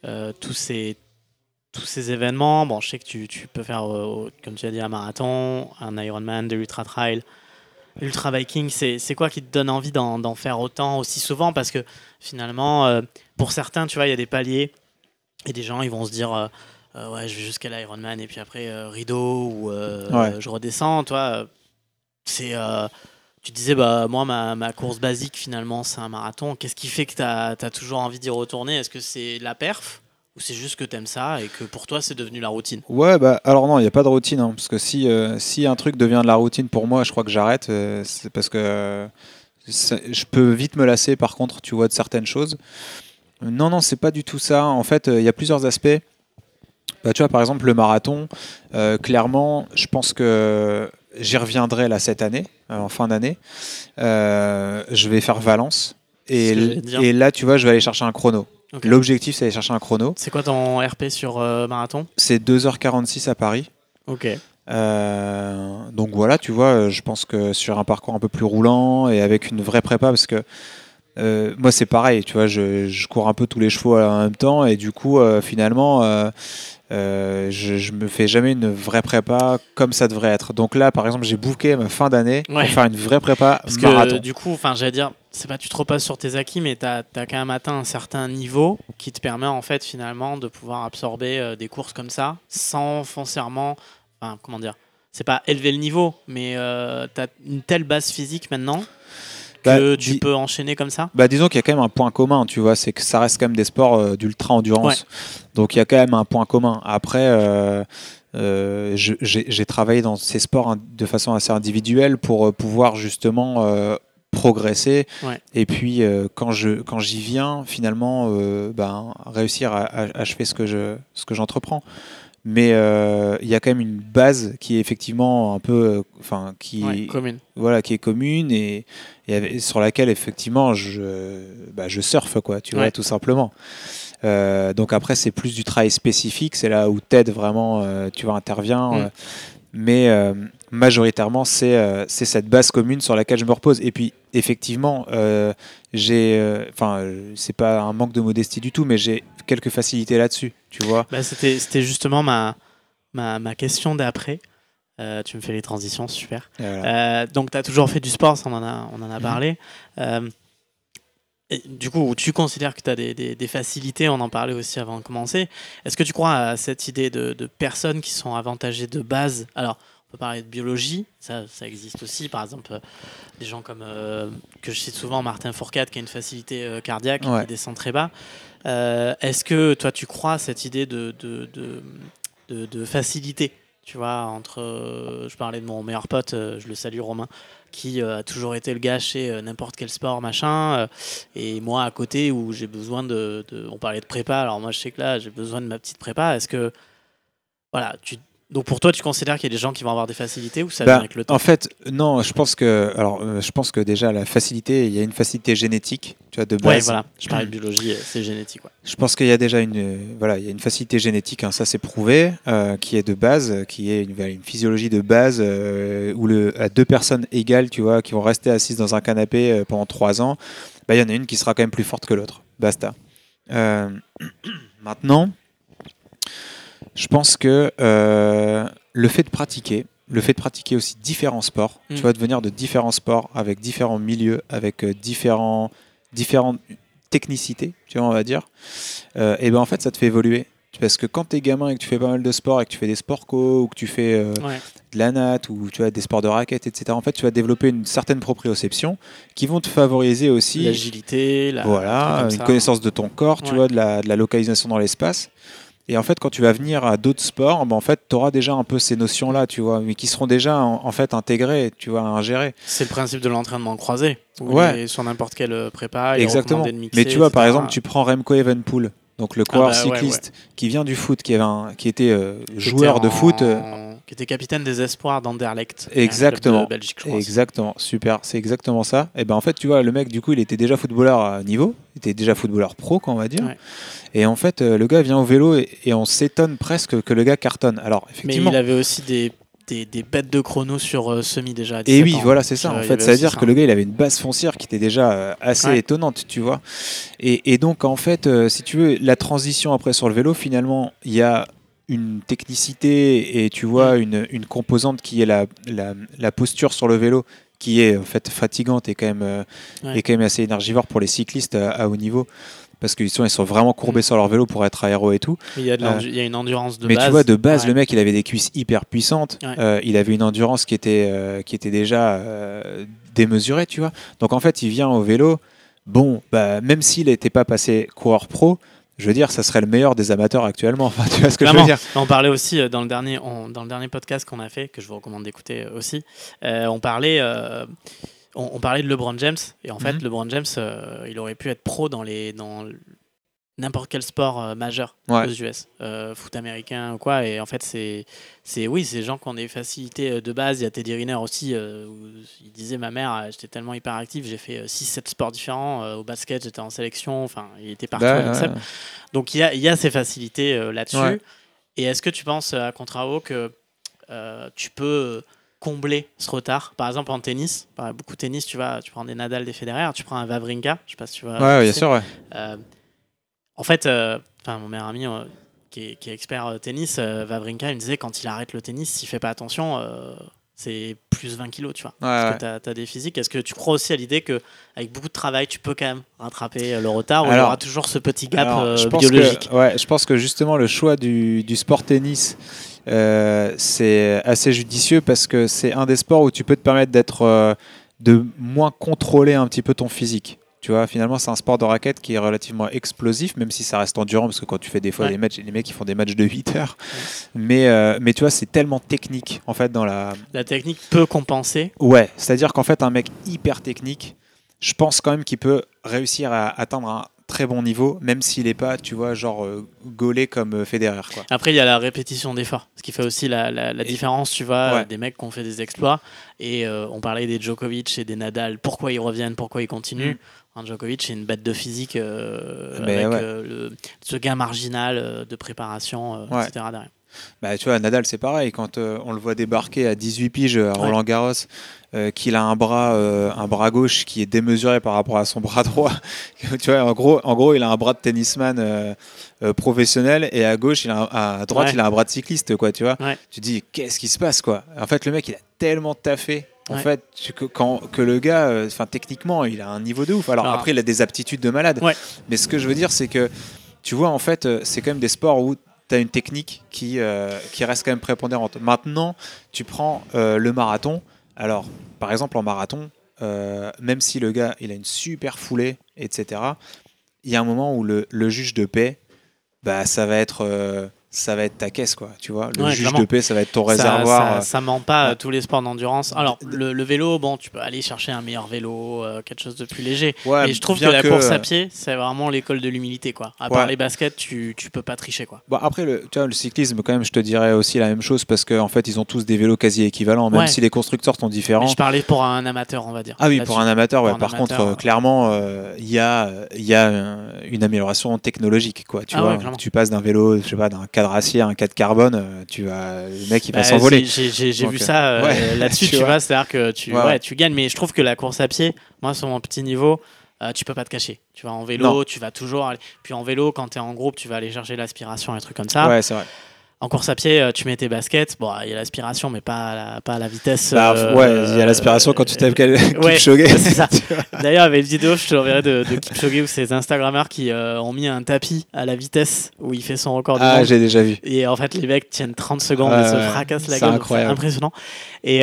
euh, tous, ces, tous ces événements. Bon, je sais que tu, tu peux faire, euh, comme tu as dit, un marathon, un Ironman, de l'Ultra Trail. L'Ultra Viking, c'est quoi qui te donne envie d'en faire autant, aussi souvent? Parce que finalement, euh, pour certains, tu vois, il y a des paliers et des gens, ils vont se dire. euh, euh, ouais, je vais jusqu'à l'Ironman et puis après euh, rideau ou euh, Ouais. je redescends. Toi, c'est tu disais, bah, moi, ma, ma course basique, finalement, c'est un marathon. Qu'est-ce qui fait que tu as, toujours envie d'y retourner? Est-ce que c'est la perf ou c'est juste que tu aimes ça et que pour toi, c'est devenu la routine? Ouais, bah alors non, il n'y a pas de routine, hein, parce que si, si un truc devient de la routine pour moi, je crois que j'arrête. c'est parce que je peux vite me lasser, par contre, tu vois, de certaines choses. Euh, Non, non, c'est pas du tout ça. En fait, euh, il y a plusieurs aspects. Bah, tu vois, par exemple, le marathon, euh, clairement, je pense que j'y reviendrai là cette année, euh, en fin d'année. Euh, je vais faire Valence. Et, là, tu vois, je vais aller chercher un chrono. L'objectif, c'est aller chercher un chrono. C'est quoi ton RP sur marathon? C'est 2h46 à Paris. Ok. Donc voilà, tu vois, je pense que sur un parcours un peu plus roulant et avec une vraie prépa, parce que euh, moi c'est pareil, tu vois, je, je cours un peu tous les chevaux en même temps et du coup, euh, finalement, euh, je, je me fais jamais une vraie prépa comme ça devrait être. Donc là, par exemple, j'ai booké ma fin d'année Ouais. pour faire une vraie prépa Parce que marathon. euh, du coup, enfin, j'allais dire, c'est pas tu te repasses sur tes acquis, mais tu as, quand même atteint un certain niveau qui te permet en fait finalement de pouvoir absorber des courses comme ça sans foncièrement, enfin, comment dire, c'est pas élever le niveau, mais tu as une telle base physique maintenant que Bah, tu dis- peux enchaîner comme ça. Bah, disons qu'il y a quand même un point commun, tu vois, c'est que ça reste quand même des sports euh, d'ultra endurance. Donc il y a quand même un point commun. Après, euh, euh, j'ai travaillé dans ces sports hein, de façon assez individuelle pour pouvoir justement euh, progresser. Ouais. Et puis euh, quand je quand j'y viens, finalement, ben, réussir à, à achever ce que je ce que j'entreprends. Mais euh, il y a quand même une base qui est effectivement un peu, euh, enfin, qui Ouais, commune. voilà, qui est commune et, sur laquelle effectivement je, bah, je surfe, quoi, tu vois, tout simplement. Euh, donc après, c'est plus du travail spécifique, c'est là où TED vraiment, tu vois, intervient. Mm. mais majoritairement, c'est euh, cette base commune sur laquelle je me repose. Et puis, effectivement, euh, j'ai, euh, enfin, euh, c'est pas un manque de modestie du tout, mais j'ai quelques facilités là-dessus, tu vois. Bah, C'était justement ma, ma, ma question d'après. Tu me fais les transitions, super. Voilà. Donc, tu as toujours fait du sport, ça, on en a, on en a Mhm. parlé. Et du coup, tu considères que tu as des, des- des facilités, on en parlait aussi avant de commencer. Est-ce que tu crois à cette idée de, de personnes qui sont avantagées de base? Alors, on peut parler de biologie, ça, ça existe aussi. Par exemple, euh, des gens comme, euh, que je cite souvent, Martin Fourcade, qui a une facilité euh, cardiaque, Ouais. qui descend très bas. Est-ce que toi, tu crois à cette idée de, de, de, de- de facilité tu vois, entre. je parlais de mon meilleur pote, je le salue Romain, qui a toujours été le gars chez n'importe quel sport, machin. et moi, à côté, où j'ai besoin de, de- On parlait de prépa, alors moi, je sais que là, j'ai besoin de ma petite prépa. Est-ce que. Voilà, tu. Donc pour toi, tu considères qu'il y a des gens qui vont avoir des facilités ou ça Bah, vient avec le temps En fait, non, je pense que, alors, euh, je pense que déjà la facilité, il y a une facilité génétique, tu vois, de base. Ouais, voilà, je parlais de biologie, euh, c'est génétique. Ouais. Je pense qu'il y a déjà une, euh, voilà, il y a une facilité génétique, hein, ça c'est prouvé, euh, qui est de base, qui est une, une physiologie de base où le, à deux personnes égales, tu vois, qui vont rester assises dans un canapé pendant trois ans, bah, il y en a une qui sera quand même plus forte que l'autre. Basta. Maintenant, je pense que euh, le fait de pratiquer, le fait de pratiquer aussi différents sports, Mm. tu vois, de venir de différents sports avec différents milieux, avec euh, différents, différentes technicités, tu vois, on va dire, euh, et ben en fait, ça te fait évoluer. Parce que quand t'es gamin et que tu fais pas mal de sport et que tu fais des sports co ou que tu fais euh, Ouais. de la natte ou tu as des sports de raquettes, etc., en fait, tu vas développer une certaine proprioception qui vont te favoriser aussi L'agilité, la. voilà, une ça. connaissance de ton corps, tu Ouais. vois, de la, de la localisation dans l'espace. Et en fait, quand tu vas venir à d'autres sports, ben, en fait, tu auras déjà un peu ces notions-là, tu vois, mais qui seront déjà en, en fait intégrées, tu vois, ingérées. C'est le principe de l'entraînement croisé. Ouais. sur n'importe quelle euh, prépa. Exactement. recommandé de mixer, Mais tu vois, par exemple, tu prends Remco Evenpool, donc le coureur Ah bah ouais, cycliste qui vient du foot, qui, avait un- qui était euh, joueur était de foot. euh, Qui était capitaine des espoirs d'Anderlecht. club Exactement. De Belgique, je crois. Exactement, super, c'est exactement ça. Et ben en fait, tu vois, le mec, du coup, il était déjà footballeur à niveau, il était déjà footballeur pro, quoi, on va dire. Ouais. Et en fait, euh, le gars vient au vélo et, et on s'étonne presque que le gars cartonne. Alors, Mais effectivement. il avait aussi des, des, des bêtes de chrono sur euh, semi déjà. à Et 17 oui, ans. voilà, c'est ça. En fait, ça veut dire ça. que le gars, il avait une base foncière qui était déjà euh, assez Ouais. étonnante, tu vois. Et, et donc, en fait, euh, si tu veux, la transition après sur le vélo, finalement, il y a une technicité et tu vois Mm. une, une composante qui est la, la, la posture sur le vélo qui est en fait fatigante et quand même, euh, Ouais. et quand même assez énergivore pour les cyclistes à, à haut niveau parce qu'ils sont, ils sont vraiment courbés Mm. sur leur vélo pour être aéro et tout. Mais Il y, a de Euh, il y a une endurance de Mais base. tu vois, de base, Ouais. le mec, il avait des cuisses hyper puissantes. Ouais. Euh, il avait une endurance qui était, euh, qui était déjà euh, démesurée, tu vois. Donc en fait, il vient au vélo. Bon, bah, même s'il n'était pas passé coureur pro, je veux dire, ça serait le meilleur des amateurs actuellement. Enfin, tu vois ce que je veux dire On parlait aussi euh, dans le dernier, on- dans le dernier podcast qu'on a fait, que je vous recommande d'écouter euh, aussi. euh, on parlait, euh, on, on parlait de LeBron James et en fait, Mhm. LeBron James, euh, il aurait pu être pro dans les, dans, n'importe quel sport euh, majeur Ouais. aux US, euh, foot américain ou quoi. Et en fait, c'est, c'est oui, c'est des gens qui ont des facilités euh, de base. Il y a Teddy Riner aussi, euh, où il disait ma mère, j'étais tellement hyper actif, j'ai fait 6-7 sports différents. au basket, j'étais en sélection. Enfin, il était partout. Bah, ouais. Donc il y a, y a ces facilités là-dessus. Ouais. Et est-ce que tu penses, à contrario, que tu peux combler ce retard? Par exemple, en tennis, par- beaucoup de tennis, tu, vas, tu prends des Nadal, des Federer, tu prends un Vavrinka, je sais pas si tu vois. Ouais, bien sûr, ouais. Euh, en fait, euh, enfin, mon meilleur ami euh, qui, est, qui est expert euh, tennis, Vavrinka, il me disait quand il arrête le tennis, s'il fait pas attention, c'est plus 20 kilos, tu vois. Ouais, Parce ouais. que tu as, des physiques. Est-ce que tu crois aussi à l'idée que avec beaucoup de travail, tu peux quand même rattraper le retard ou il y aura toujours ce petit gap Alors, euh, je pense biologique? Que, ouais, je pense que justement le choix du, du sport tennis, euh, c'est assez judicieux parce que c'est un des sports où tu peux te permettre d'être euh, de moins contrôler un petit peu ton physique. Tu vois, finalement, c'est un sport de raquette qui est relativement explosif, même si ça reste endurant, parce que quand tu fais des fois Ouais. des matchs, les mecs qui font des matchs de 8 heures. Mais, euh, mais tu vois, c'est tellement technique, en fait, dans la, La technique peut compenser. Ouais, c'est-à-dire qu'en fait, un mec hyper technique, je pense quand même qu'il peut réussir à atteindre un très bon niveau, même s'il n'est pas, tu vois, genre euh, gaulé comme euh, Federer. Quoi. Après, il y a la répétition d'efforts, ce qui fait aussi la, la- différence, tu vois, Ouais. des mecs qui ont fait des exploits. Et euh, on parlait des Djokovic et des Nadal, pourquoi ils reviennent, pourquoi ils continuent. Djokovic, c'est une bête de physique euh, avec ouais. euh, le- ce gain marginal euh, de préparation, Ouais. etc. derrière. Bah, tu vois, Nadal, c'est pareil. Quand euh, on le voit débarquer à 18 piges à Roland Garros, euh, qu'il a un bras, euh, un bras gauche qui est démesuré par rapport à son bras droit. tu vois, en gros, en gros, il a un bras de tennisman euh, euh, professionnel et à gauche, il a un- à droite, Ouais. il a un bras de cycliste, quoi. Tu vois. Ouais. Tu te dis, qu'est-ce qui se passe, quoi? En fait, le mec, il a tellement taffé. En Ouais. fait, que, quand, que le gars, euh, enfin techniquement, il a un niveau de ouf. Alors, Alors- après, il a des aptitudes de malade. Ouais. Mais ce que je veux dire, c'est que tu vois, en fait, euh, c'est quand même des sports où tu as une technique qui, euh, qui reste quand même prépondérante. Maintenant, tu prends euh, le marathon. Alors, par exemple, en marathon, euh, même si le gars, il a une super foulée, etc., il y a un moment où le, juge de paix, bah, ça va être... ça va être ta caisse, quoi, tu vois. Le Ouais, juge clairement. de paix, ça va être ton réservoir. Ça, euh, ça ment pas à tous les sports d'endurance. Alors, le, le vélo, bon, tu peux aller chercher un meilleur vélo, euh, quelque chose de plus léger. ouais, Mais je trouve que la course à pied, c'est vraiment l'école de l'humilité, quoi. À part les baskets, tu, tu peux pas tricher, quoi. Bon, après, le, tu vois, le cyclisme, quand même, je te dirais aussi la même chose parce qu'en fait, ils ont tous des vélos quasi équivalents, même si les constructeurs sont différents. Mais je parlais pour un amateur, on va dire. Ah oui, pour un amateur, ouais. Pour un par amateur, contre, euh, euh, clairement, euh, il y a, euh, y a euh, une amélioration technologique, quoi. Tu Ah vois, tu passes d'un vélo, je sais pas, d'un cadre acier un cadre carbone, euh, tu vas, le mec, il va Bah, s'envoler. j'ai- vu euh, ça euh, ouais, là-dessus, tu tu, vois. C'est-à-dire que tu, Ouais, gagnes, mais je trouve que la course à pied, moi, sur mon petit niveau, euh, tu peux pas te cacher. Tu vas en vélo, Non. tu vas toujours aller. Puis en vélo, quand tu es en groupe, tu vas aller chercher l'aspiration et trucs comme ça. Ouais, c'est vrai. En course à pied, euh, tu mets tes baskets. Bon, il y a l'aspiration, mais pas à la, pas à la vitesse. Bah, euh, ouais, il y a l'aspiration quand tu tapes quel ouais, Kipchoge. c'est ça. D'ailleurs, avait une vidéo, je te l'enverrai de, de Kipchoge où ces Instagrammeurs qui euh, ont mis un tapis à la vitesse où il fait son record du Ah, j'ai déjà vu. Et en fait, les mecs tiennent 30 secondes et se fracassent la C'est gueule. incroyable. C'est impressionnant. Et,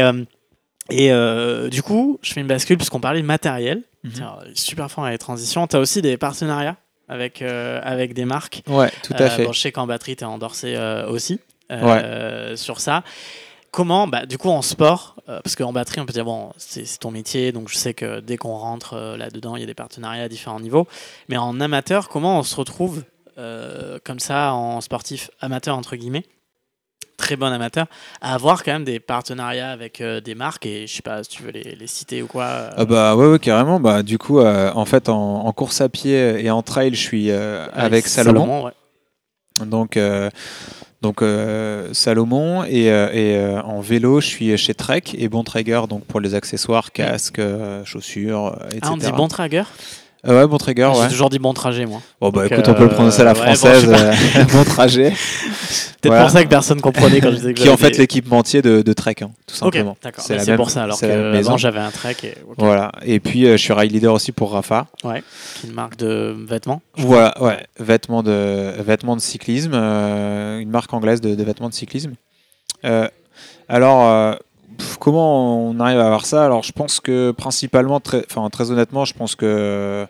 et du coup, je fais une bascule puisqu'on parlait de matériel. Tiens, super fort dans les transitions. Tu as aussi des partenariats? Avec, euh, avec des marques. Ouais, tout à Euh, fait. bon, je sais qu'en batterie, tu es endorsé euh, aussi euh, sur ça. Comment, bah, du coup, en sport, euh, parce qu'en batterie, on peut dire, bon, c'est c'est ton métier, donc je sais que dès qu'on rentre euh, là-dedans, il y a des partenariats à différents niveaux. Mais en amateur, comment on se retrouve euh, comme ça, en sportif amateur, entre guillemets, très bon amateur, à avoir quand même des partenariats avec euh, des marques, et je sais pas si tu veux les, les citer ou quoi. euh, Ah bah ouais, ouais, carrément. Bah, du coup, euh, en fait, en, en course à pied et en trail, je suis euh, avec Salomon. ouais. Donc, donc euh, Salomon et, euh, et euh, en vélo, je suis chez Trek et Bon Traeger, donc pour les accessoires, casques, euh, chaussures, etc. Ah, on dit bon trager Euh, ouais, Bon Traeger, J'ai ouais. toujours dit bon trajet, moi. Bon bah Donc, écoute, on peut le prononcer à la euh, ouais, bon, française. euh, bon trajet. Peut-être Voilà. pour ça que personne comprenait quand je disais que Qui est en fait des- l'équipementier de, de Trek, hein, tout simplement. d'accord. C'est même- pour ça alors que avant j'avais un trek et. Voilà. Et puis euh, je suis ride leader aussi pour Rafa. qui est une marque de vêtements. Voilà, ouais, vêtements de, vêtements de cyclisme, euh, une marque anglaise de, de vêtements de cyclisme. Euh, alors, euh, comment on arrive à avoir ça? Alors, je pense que principalement, très, enfin, très honnêtement, je pense que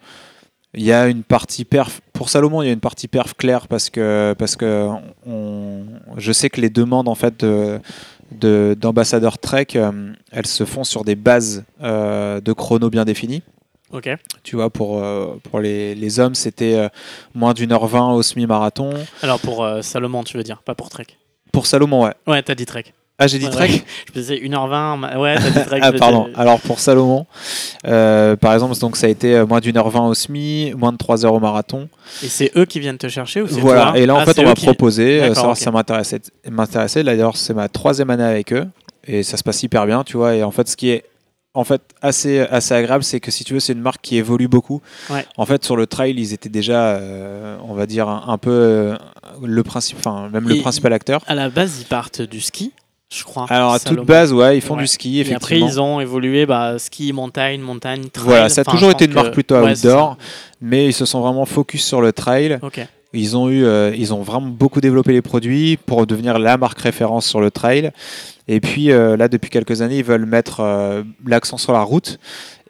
il y a une partie perf. Pour Salomon, il y a une partie perf claire parce que, parce que on, je sais que les demandes en fait de, de- d'ambassadeurs Trek, euh, elles se font sur des bases euh, de chrono bien définies. Ok. Tu vois, pour, euh, pour les, les hommes, c'était euh, moins d'une heure vingt au semi-marathon. Alors pour Salomon, tu veux dire, pas pour Trek? Pour Salomon, ouais. Ouais, t'as dit Trek. Ah, j'ai dit Ouais, Trek ouais. Je me disais 1h20. ma- Ouais, t'as dit Trek. Ah pardon. Alors pour Salomon, euh, par exemple, donc ça a été euh, moins d'une heure vingt au semi, moins de 3 heures au marathon. Et c'est eux qui viennent te chercher ou Voilà. toi Et là en Ah, fait on m'a qui- proposé, euh, savoir si ça m'intéressait. D'ailleurs c'est ma troisième année avec eux et ça se passe hyper bien, tu vois. Et en fait ce qui est en fait assez assez agréable, c'est que si tu veux c'est une marque qui évolue beaucoup. Ouais. En fait sur le trail ils étaient déjà, euh, on va dire un, un peu euh, le principe, enfin même le principal acteur. À la base, ils partent du ski, je crois. Alors à Salomon. toute base ouais ils font Ouais. du ski Et après, effectivement. ils ont évolué bah, ski, montagne, montagne, trail. Voilà, ça a Enfin, toujours été une marque que- plutôt outdoor. mais ils se sont vraiment focus sur le trail. Ok. Ils ont eu, euh, ils ont vraiment beaucoup développé les produits pour devenir la marque référence sur le trail. Et puis euh, là, depuis quelques années, ils veulent mettre euh, l'accent sur la route.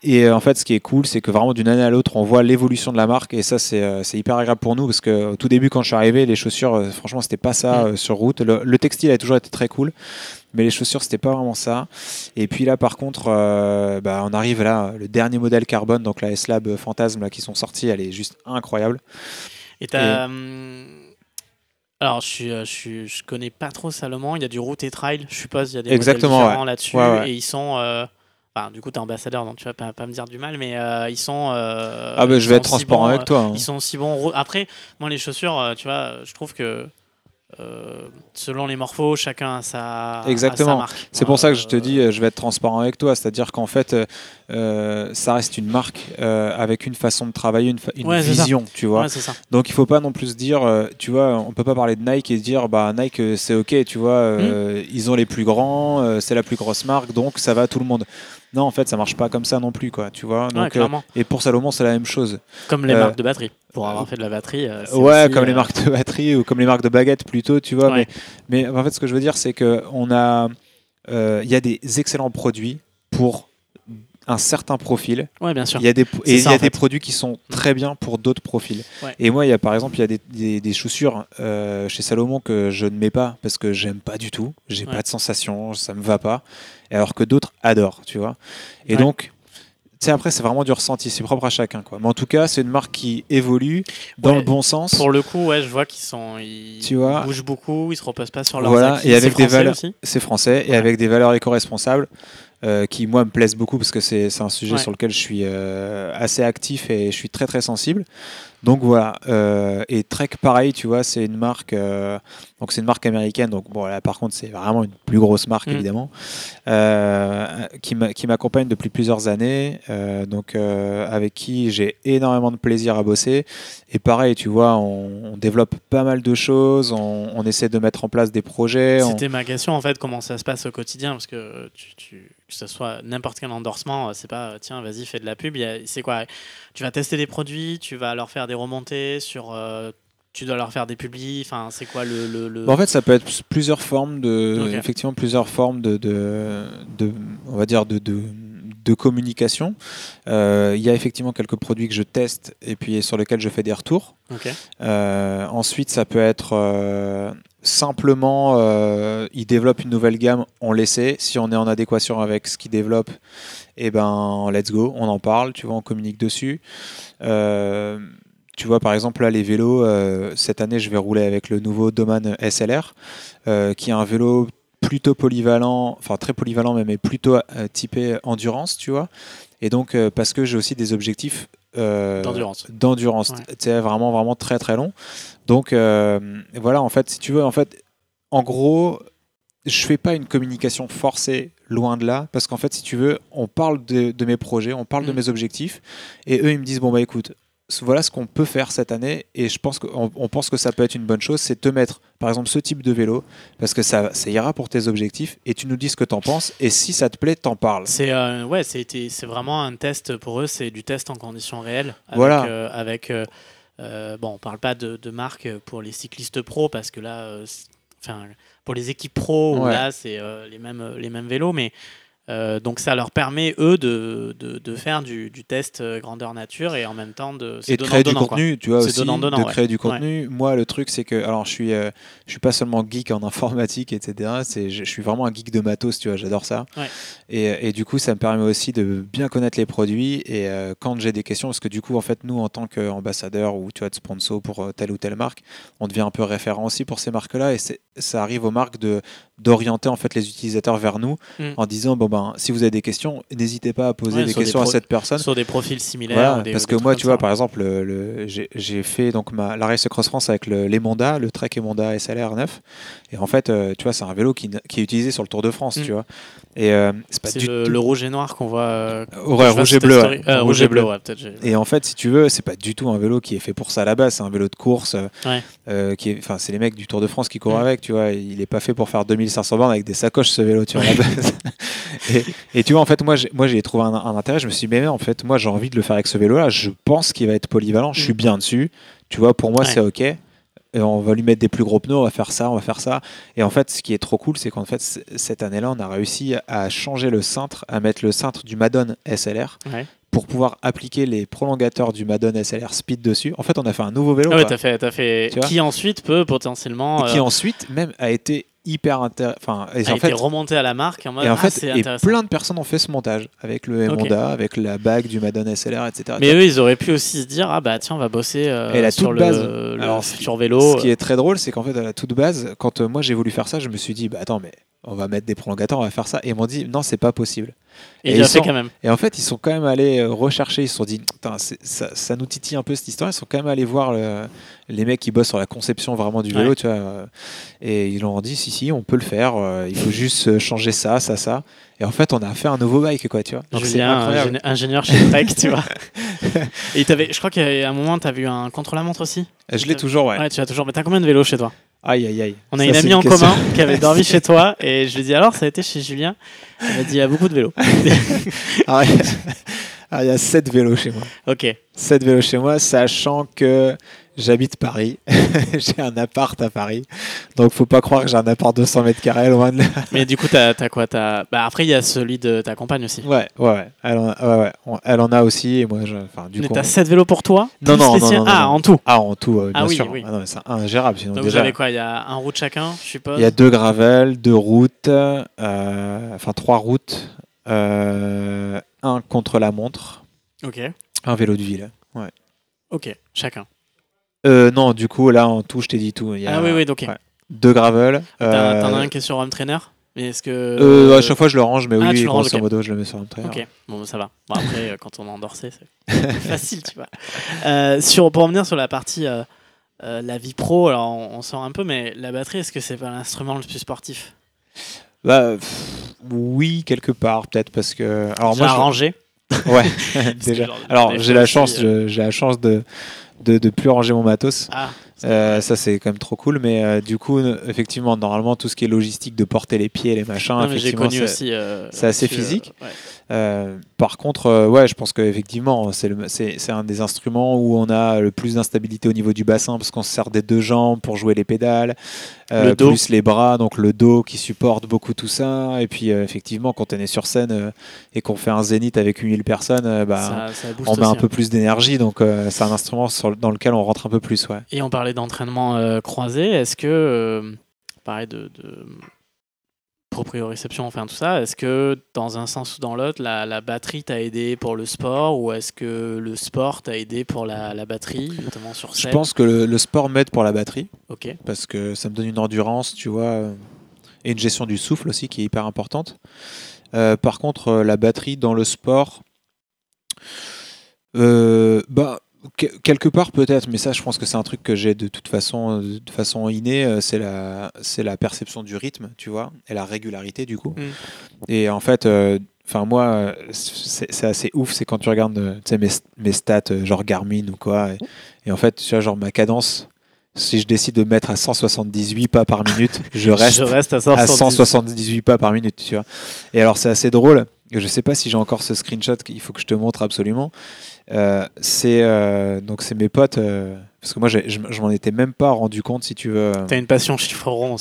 Et euh, en fait, ce qui est cool, c'est que vraiment d'une année à l'autre, on voit l'évolution de la marque. Et ça, c'est euh, hyper agréable pour nous parce que au tout début, quand je suis arrivé, les chaussures, euh, franchement, c'était pas ça Mm. sur route. Le, le textile a toujours été très cool, mais les chaussures, c'était pas vraiment ça. Et puis là, par contre, euh, bah, on arrive là, le dernier modèle carbone, donc la S-Lab Phantasme, là, qui sont sortis, elle est juste incroyable. Et t'as. Alors, je, je, connais pas trop Salomon. Il y a du route et trail, je suppose. Il y a des Exactement, modèles différents ouais. là-dessus. Ouais, ouais. Et ils sont. euh, Enfin, du coup, t'es ambassadeur, donc tu vas pas, pas me dire du mal, mais euh, ils sont. euh, Ah bah je vais être transparent bons, avec euh, toi. hein. Ils sont aussi bons. Après, moi, les chaussures, euh, tu vois, je trouve que. euh, selon les morphos, chacun a sa, a sa Exactement. marque. C'est pour ça que je te Euh, dis, euh, je vais être transparent avec toi. C'est-à-dire qu'en fait, euh, euh, ça reste une marque euh, avec une façon de travailler, une, fa- une Ouais, c'est ça. vision, tu vois. Ouais, c'est ça. Donc il faut pas non plus se dire, euh, tu vois, on peut pas parler de Nike et se dire, bah Nike euh, c'est ok, tu vois, euh, Hmm. ils ont les plus grands, euh, c'est la plus grosse marque, donc ça va à tout le monde. Non, en fait, ça marche pas comme ça non plus, quoi, tu vois. Ouais, Donc, euh, et pour Salomon, c'est la même chose. Comme les euh, marques de batterie. Pour avoir fait de la batterie. euh, Ouais, aussi, comme les marques de batterie ou comme les marques de baguettes plutôt, tu vois. Ouais. Mais, mais en fait, ce que je veux dire, c'est que on a, il y a des excellents produits pour un certain profil. Ouais, bien sûr. Il y a des, et il y a des fait. produits qui sont très bien pour d'autres profils. Ouais. Et moi, il y a par exemple, il y a des, des- des chaussures euh, chez Salomon que je ne mets pas parce que j'aime pas du tout. J'ai Ouais. pas de sensation, ça me va pas. Alors que d'autres adorent, tu vois. Et donc, tu sais, après, c'est vraiment du ressenti, c'est propre à chacun, quoi. Mais en tout cas, c'est une marque qui évolue dans Ouais. le bon sens. Pour le coup, ouais, je vois qu'ils sont, ils, Tu vois. bougent beaucoup, ils se reposent pas sur leurs Voilà, et avec des valeurs-. C'est français et avec des valeurs éco-responsables euh, qui, moi, me plaisent beaucoup parce que c'est c'est un sujet Ouais. sur lequel je suis euh, assez actif et je suis très très sensible. Donc voilà, euh, et Trek pareil, tu vois, c'est une marque, donc c'est une marque américaine, donc bon là par contre c'est vraiment une plus grosse marque Mm. évidemment, euh, qui m'a- qui m'accompagne depuis plusieurs années, euh, donc euh, avec qui j'ai énormément de plaisir à bosser. Et pareil, tu vois, on, on développe pas mal de choses, on, on essaie de mettre en place des projets. on- C'était ma question en fait, comment ça se passe au quotidien Parce que tu, tu- que ce soit n'importe quel endorsement, c'est pas tiens, vas-y, fais de la pub. C'est quoi? Tu vas tester des produits, tu vas leur faire des remontées sur. euh, tu dois leur faire des publis, enfin, c'est quoi le. le, le- Bah, en fait, ça peut être plusieurs formes de, effectivement, plusieurs formes de, de, de- on va dire de, de, de communication. Euh, Il y a effectivement quelques produits que je teste et puis sur lesquels je fais des retours. Euh, ensuite, ça peut être euh, simplement, ils développent une nouvelle gamme, on l'essaie. Si on est en adéquation avec ce qu'ils développent, et ben let's go, on en parle, tu vois, on communique dessus. Tu vois, par exemple, là, les vélos, euh, cette année, je vais rouler avec le nouveau Doman SLR, euh, qui est un vélo plutôt polyvalent, enfin très polyvalent mais plutôt euh, typé endurance, tu vois. Et donc, parce que j'ai aussi des objectifs D'endurance. d'endurance, Ouais. tu sais, vraiment, vraiment très, très long. Donc, voilà, en fait, si tu veux, en fait, en gros, je fais pas une communication forcée, loin de là, parce qu'en fait, si tu veux, on parle de, de mes projets, on parle de Mm. mes objectifs, et eux, ils me disent, bon, bah écoute, voilà ce qu'on peut faire cette année, et je pense qu'on on pense que ça peut être une bonne chose, c'est te mettre, par exemple, ce type de vélo, parce que ça, ça ira pour tes objectifs, et tu nous dis ce que t'en penses, et si ça te plaît, t'en parles. C'est euh, ouais, c'était- c'est vraiment un test pour eux, c'est du test en conditions réelles. Avec, Voilà. euh, avec euh, bon, on parle pas de, de marque pour les cyclistes pro parce que là, c'est- enfin, pour les équipes pro, Ouais. là, c'est les mêmes les mêmes vélos, mais Euh, donc ça leur permet eux de, de, de faire du, du test euh, grandeur nature et en même temps de et de donnant, créer du donnant, quoi. contenu, tu vois aussi, donnant-donnant, de ouais. créer du contenu. Moi, le truc, c'est que, alors, je suis, euh, je suis pas seulement geek en informatique, etc. C'est, je, je suis vraiment un geek de matos, tu vois, j'adore ça. Ouais. Et, et du coup, ça me permet aussi de bien connaître les produits. Et euh, quand j'ai des questions, parce que du coup, en fait, nous, en tant qu'ambassadeur ou tu vois, de sponsor pour telle ou telle marque, on devient un peu référent aussi pour ces marques-là. Et c'est, ça arrive aux marques de d'orienter en fait les utilisateurs vers nous Mm. en disant bon ben si vous avez des questions n'hésitez pas à poser Ouais, des questions à cette personne sur des profils similaires. voilà, ou des- parce que moi, tu vois, par exemple, le, le- j'ai fait donc ma, la Race Cross France avec le, l'Emonda, le Trek Emonda SLR 9. Et en fait, euh, tu vois, c'est un vélo qui, qui est utilisé sur le Tour de France, Mm. tu vois. Et euh, c'est pas du le, tout. le rouge et noir qu'on voit. euh, Ouais, vois rouge et bleu. ouais. Euh, rouge et bleu, ouais, Et en fait, si tu veux, c'est pas du tout un vélo qui est fait pour ça à la base. C'est un vélo de course. euh, euh, qui est, enfin, c'est les mecs du Tour de France qui courent avec, tu vois. Il est pas fait pour faire 2500 bornes avec des sacoches ce vélo, tu vois. et, et tu vois, en fait, moi, j'ai, moi, j'ai trouvé un, un intérêt. Je me suis dit, mais en fait, moi, j'ai envie de le faire avec ce vélo-là. Je pense qu'il va être polyvalent. Je suis Mm. bien dessus. Tu vois, pour moi, c'est ok. Et on va lui mettre des plus gros pneus, on va faire ça, on va faire ça. Et en fait, ce qui est trop cool, c'est qu'en fait, cette année-là, on a réussi à changer le cintre, à mettre le cintre du Madone SLR Ouais. pour pouvoir appliquer les prolongateurs du Madone SLR Speed dessus. En fait, on a fait un nouveau vélo Ah ouais, t'as fait, fait. Qui ensuite peut potentiellement qui euh, ensuite même a été hyper intéressant. Enfin, et en fait, remonté à la marque en mode et en ah, fait, et plein de personnes ont fait ce montage avec le. Honda, avec la bague du Madone SLR, etc. Mais eux, ils auraient pu aussi se dire ah bah tiens, on va bosser euh, Et la sur toute le, base. le Alors, futur vélo. Ce qui est très drôle, c'est qu'en fait, à la toute base, quand euh, moi j'ai voulu faire ça, je me suis dit, bah attends, mais on va mettre des prolongateurs, on va faire ça. Et ils m'ont dit, non, c'est pas possible. Et et il ils sont- quand même. Et en fait, ils sont quand même allés euh, rechercher, ils se sont dit, ça, ça nous titille un peu cette histoire. Ils sont quand même allés voir le- les mecs qui bossent sur la conception vraiment du vélo, Ouais. tu vois. euh, Et ils leur ont dit, si, si, on peut le faire, euh, il faut juste changer ça, ça, ça. Et en fait, on a fait un nouveau bike, quoi, tu vois. Donc c'est incroyable. ingé- ingénieur chez Trek, tu vois. Et t'avais- je crois qu'à un moment, tu as vu un contre-la-montre aussi. Je l'ai toujours, ouais. Ouais, tu as toujours. Mais t'as combien de vélos chez toi? Aïe, aïe, aïe. On a Ça, une amie en question. commun qui avait dormi chez toi et je lui ai dit alors, ça a été chez Julien? Elle m'a dit il y a beaucoup de vélos. Ah, il y a- ah, il y a 7 vélos chez moi. ok. 7 vélos chez moi, sachant que j'habite Paris. j'ai un appart à Paris. Donc, faut pas croire que j'ai un appart de 200 mètres carrés, loin de là. Mais du coup, t'as as quoi t'as... Bah, Après, il y a celui de ta compagne aussi. Ouais, ouais, ouais. Elle en a, ouais, ouais. On- Elle en a aussi. Et moi, je, enfin, du Mais coup. t'as on- 7 vélos pour toi? Non, non, non, siens? non, non, Ah, en tout. Ah, en tout, euh, bien Ah oui, sûr. oui. Ah non, mais c'est ingérable. Sinon, Donc vous déjà, avez quoi? Il y a un route chacun, je suppose? Il y a deux gravels, deux routes, euh, enfin trois routes, euh, un contre la montre, Ok. un vélo de ville. Ouais. Ok, chacun. Euh, non, du coup, là, en tout, je t'ai dit tout. Il y a Ah oui, oui, ok. ouais. Deux gravels. T'en euh, as un qui est sur Home Trainer Mais est-ce que. euh, à chaque fois, je le range, mais Ah, oui, grosso ok. modo, je le mets sur un trainer. Ok, bon, bah, ça va. Bon, après, euh, quand on est endorsé, c'est facile, tu vois. Euh, sur, pour revenir sur la partie euh, euh, la vie pro, alors on, on sort un peu, mais la batterie, est-ce que c'est pas l'instrument le plus sportif? Bah, pff, oui, quelque part, peut-être, parce que. Alors, moi, je- rangé Ouais, que déjà. genre, Alors, j'ai la chance, euh, j'ai la chance de, de, de plus ranger mon matos. Ah, Euh, ça c'est quand même trop cool, mais euh, du coup, effectivement, normalement, tout ce qui est logistique de porter les pieds, les machins, non, effectivement, c'est- euh, c'est assez physique. ouais. Par contre, ouais, je pense qu'effectivement, c'est le- c'est c'est un des instruments où on a le plus d'instabilité au niveau du bassin parce qu'on se sert des deux jambes pour jouer les pédales, Le dos. plus les bras, donc le dos qui supporte beaucoup tout ça. Et puis, effectivement, quand on est sur scène et qu'on fait un zénith avec 8000 personnes, bah, ça, ça booste on met un peu hein. plus d'énergie, donc c'est un instrument sur- dans lequel on rentre un peu plus. Ouais. Et on d'entraînement euh, croisé. Est-ce que, euh, pareil, de, de proprioception, enfin tout ça, est-ce que dans un sens ou dans l'autre, la, la batterie t'a aidé pour le sport ou est-ce que le sport t'a aidé pour la, la batterie, notamment sur Je pense que le, le sport m'aide pour la batterie. Ok. parce que ça me donne une endurance, tu vois, euh, et une gestion du souffle aussi qui est hyper importante. Euh, par contre, la batterie dans le sport, euh, bah, quelque part peut-être, mais ça, je pense que c'est un truc que j'ai de toute façon, de façon innée, euh, c'est la, c'est la perception du rythme, tu vois, et la régularité du coup. Mm. Et en fait, euh, enfin moi, euh, c'est c'est assez ouf, c'est quand tu regardes, euh, tu sais, mes, mes stats, genre Garmin ou quoi, et, et en fait, tu vois, genre ma cadence. Si je décide de mettre à 178 pas par minute, je reste Je reste à à 170. 178 pas par minute, tu vois. Et alors c'est assez drôle. Je sais pas si j'ai encore ce screenshot qu'il faut que je te montre absolument. Euh, c'est euh, donc c'est mes potes euh, parce que moi je, je m'en étais même pas rendu compte si tu veux. T'as une passion chiffre rond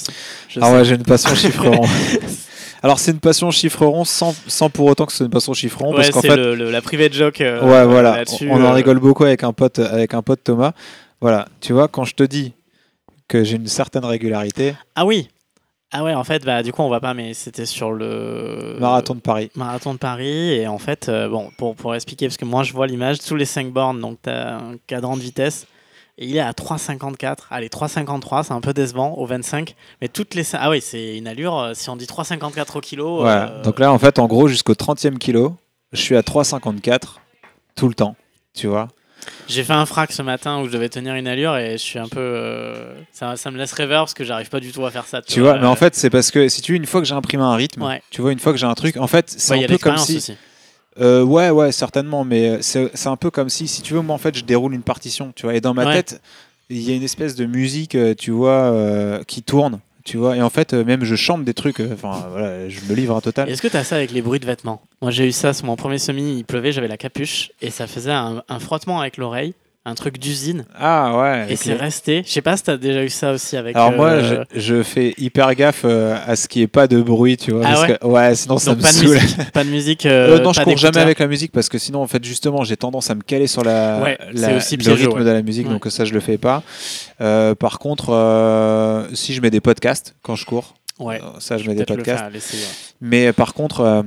Ah ouais, j'ai une passion chiffre rond. Alors c'est une passion chiffre rond sans, sans pour autant que ce soit une passion chiffre rond Ouais, parce qu'en c'est fait le- le- la private joke. euh, ouais voilà là-dessus, on en rigole beaucoup avec un pote avec un pote Thomas voilà tu vois quand je te dis que j'ai une certaine régularité Ah oui. Ah ouais, en fait, bah du coup, on voit pas, mais c'était sur le marathon de Paris marathon de Paris et en fait, euh, bon, pour, pour expliquer, parce que moi je vois l'image, tous les 5 bornes, donc tu as un cadran de vitesse et il est à 3,54. Allez, 3,53, c'est un peu décevant au 25, mais toutes les. Ah oui, c'est une allure, euh, si on dit 3,54 au kilo. voilà euh, donc là en fait en gros jusqu'au 30e kilo je suis à 3,54 tout le temps tu vois J'ai fait un frac ce matin où je devais tenir une allure et je suis un peu. euh, ça, ça me laisse rêveur parce que j'arrive pas du tout à faire ça. tu vois mais en fait c'est parce que si tu veux une fois que j'ai imprimé un rythme Ouais. tu vois une fois que j'ai un truc en fait c'est ouais, un a peu comme si aussi. Euh, ouais, ouais, certainement, mais euh, c'est un peu comme si, si tu veux, moi en fait, je déroule une partition, tu vois, et dans ma Ouais. tête, il y a une espèce de musique, tu vois, euh, qui tourne, tu vois, et en fait, euh, même je chante des trucs, euh, enfin voilà, je me livre un total. Est-ce que tu ça avec les bruits de vêtements? Moi j'ai eu ça sur mon premier semi, il pleuvait, j'avais la capuche et ça faisait un frottement avec l'oreille, un truc d'usine Ah ouais. et c'est resté. Je sais pas si tu as déjà eu ça aussi avec. Alors moi, euh, je, je fais hyper gaffe euh, à ce qui est pas de bruit, tu vois. Ah parce ouais que- ouais, sinon ça me pas de saoule. musique, pas de musique. Euh, non, je cours jamais avec la musique parce que sinon, en fait, justement, j'ai tendance à me caler sur la, Ouais, la- c'est aussi le rythme ouais. de la musique, donc ça, je le fais pas. Par contre, si je mets des podcasts quand je cours, Ouais. ça, je mets des podcasts. faire. Mais par contre,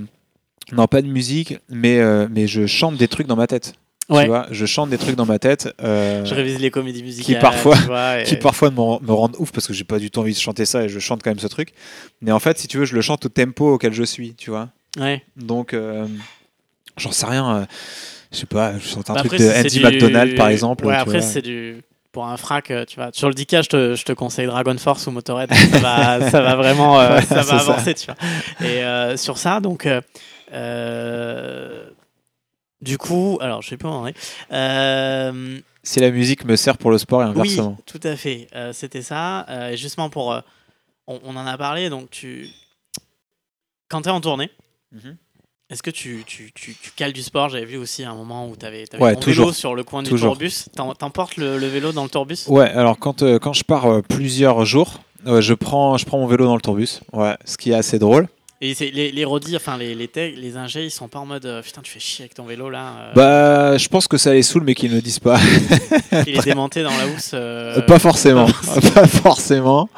non, pas de musique, mais, mais je chante des trucs dans ma tête. Ouais. Tu vois, je chante des trucs dans ma tête. euh, Je révise les comédies musicales. parfois- vois, et- qui parfois me, me rendent ouf parce que j'ai pas du tout envie de chanter ça et je chante quand même ce truc. Mais en fait, si tu veux, je le chante au tempo auquel je suis, tu vois. Ouais. Donc, euh, j'en sais rien. euh, je sais pas, je chante un Bah, truc de Andy du- McDonald par exemple. Ouais, après, c'est du. Pour un frac, euh, tu vois. Sur le 10K, je te, je te conseille Dragon Force ou Motorhead. ça, va, ça va vraiment ça va ça. avancer, tu vois. Et sur ça, donc. euh, du coup, alors je sais pas en est. Euh, Si la musique me sert pour le sport et oui, inversement. tout à fait. Euh, C'était ça. Euh, et justement, pour. euh, on, on en a parlé, donc tu. Quand tu es en tournée, Mhm. est-ce que tu, tu, tu, tu cales du sport? J'avais vu aussi un moment où tu avais, Ouais, ton toujours. vélo sur le coin Toujours. du tourbus. T'em- T'emportes le, le vélo dans le tourbus? Ouais, alors quand, euh, quand je pars euh, plusieurs jours, euh, je, prends, je prends mon vélo dans le tourbus. Ouais, ce qui est assez drôle. Et les, les rodis, enfin les, les, tech- les ingés, ils sont pas en mode euh, putain, tu fais chier avec ton vélo là. euh, Bah, je pense que ça les saoule, mais qu'ils ne le disent pas. il est démonté dans la housse. euh, pas forcément. pas forcément.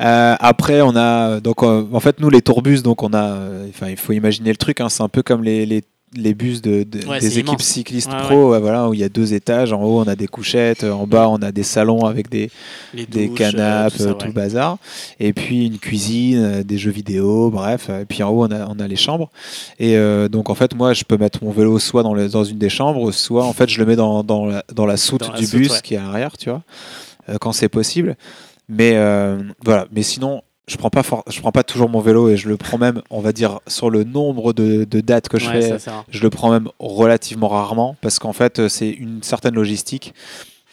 Après, on a donc en fait nous les tourbus, donc on a, enfin il faut imaginer le truc, hein, c'est un peu comme les, les, les bus de, de- Ouais, des équipes immense. cyclistes Ouais, pro, ouais, voilà, où il y a deux étages. En haut, on a des couchettes, euh, en bas, on a des salons avec des, des euh, canapes, tout ça, euh, tout le bazar, et puis une cuisine, euh, des jeux vidéo, bref. Et puis en haut, on a, on a les chambres. Et euh, donc en fait, moi, je peux mettre mon vélo soit dans, le- dans une des chambres, soit en fait, je le mets dans, dans, la, dans la soute Dans la du soute, bus qui est à l'arrière, tu vois, euh, quand c'est possible. Mais euh, voilà. Mais sinon. Je prends pas for- je prends pas toujours mon vélo et je le prends même on va dire sur le nombre de, de dates que je Ouais, fais je le prends même relativement rarement parce qu'en fait, euh, c'est une certaine logistique.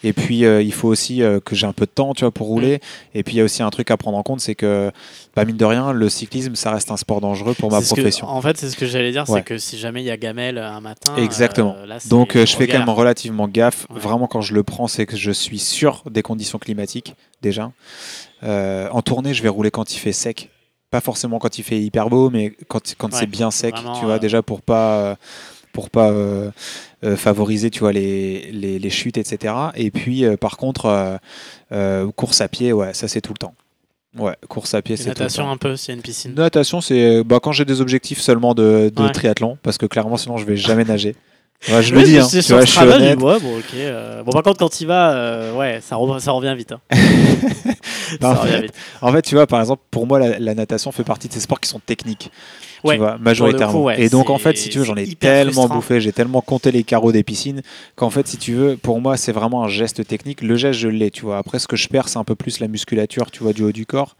Et puis, euh, il faut aussi euh, que j'ai un peu de temps tu vois, pour rouler. Et puis, il y a aussi un truc à prendre en compte, c'est que, bah, mine de rien, le cyclisme, ça reste un sport dangereux pour ma que- profession. en fait, c'est ce que j'allais dire, Ouais. c'est que si jamais il y a gamelle un matin. Exactement. euh, là, Donc, euh, je fais quand même relativement gaffe. Ouais. Vraiment, quand je le prends, c'est que je suis sûr des conditions climatiques, déjà. Euh, en tournée, je vais rouler quand il fait sec. Pas forcément quand il fait hyper beau, mais quand, quand Ouais, c'est bien sec, tu vois, euh, déjà pour pas, euh, pour pas euh, euh, favoriser, tu vois, les, les, les chutes, etc. Et puis, euh, par contre, course à pied, ouais, ça c'est tout le temps. Ouais, course à pied, c'est tout le natation un peu, c'est une piscine. Natation, c'est bah, quand j'ai des objectifs seulement de, de Ouais. triathlon, parce que clairement, sinon, je vais jamais nager. Ouais, je Oui, le dis, hein, tu vois, je suis honnête. ouais, bon, euh, par contre, quand il va, euh, ouais, ça, re- ça revient vite. hein. Non, ça revient vite. En fait, tu vois, par exemple, pour moi, la, la natation fait partie de ces sports qui sont techniques. Ouais, tu vois, majoritairement. coup, ouais, et donc, en fait, si tu veux, j'en ai tellement frustrant. bouffé, j'ai tellement compté les carreaux des piscines, qu'en fait, si tu veux, pour moi, c'est vraiment un geste technique. Le geste, je l'ai, tu vois. Après, ce que je perds, c'est un peu plus la musculature, tu vois, du haut du corps.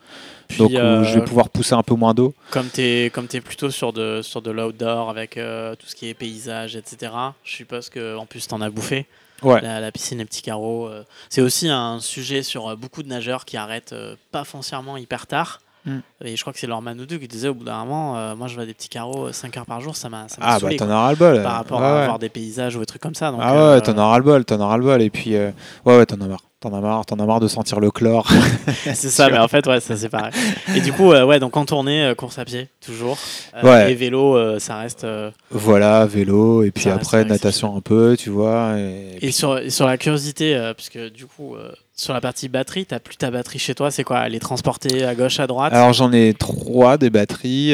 Puis, donc, euh, je vais pouvoir pousser un peu moins d'eau. Comme tu es, comme es plutôt sur de, sur de l'outdoor avec euh, tout ce qui est paysage, etc., je suppose qu'en plus, tu en as bouffé. Ouais. La, la piscine, les petits carreaux. euh, c'est aussi un sujet sur euh, beaucoup de nageurs qui arrêtent euh, pas foncièrement hyper tard. Mm. Et je crois que c'est leur Manoudou qui disait au bout d'un moment, euh, moi je vois des petits carreaux 5 heures par jour, ça m'a Ah, bah, t'en auras le bol. par rapport Ouais, à ouais. voir des paysages ou des trucs comme ça. Donc, Ah ouais, euh, t'en auras le bol, t'en auras le bol. Et puis, euh, ouais, ouais, t'en as marre. T'en as marre, t'en as marre de sentir le chlore. c'est ça, mais en fait, ouais, ça c'est pareil. Et du coup, euh, ouais, donc en tournée, euh, course à pied, toujours. Euh, Ouais. Et vélo, ça reste. voilà, vélo, et puis Ça après natation un peu, tu vois. Et, Et sur, et sur la curiosité, puisque du coup, sur la partie batterie, t'as plus ta batterie chez toi, c'est quoi Elle est transportée à gauche, à droite? Alors j'en ai trois des batteries,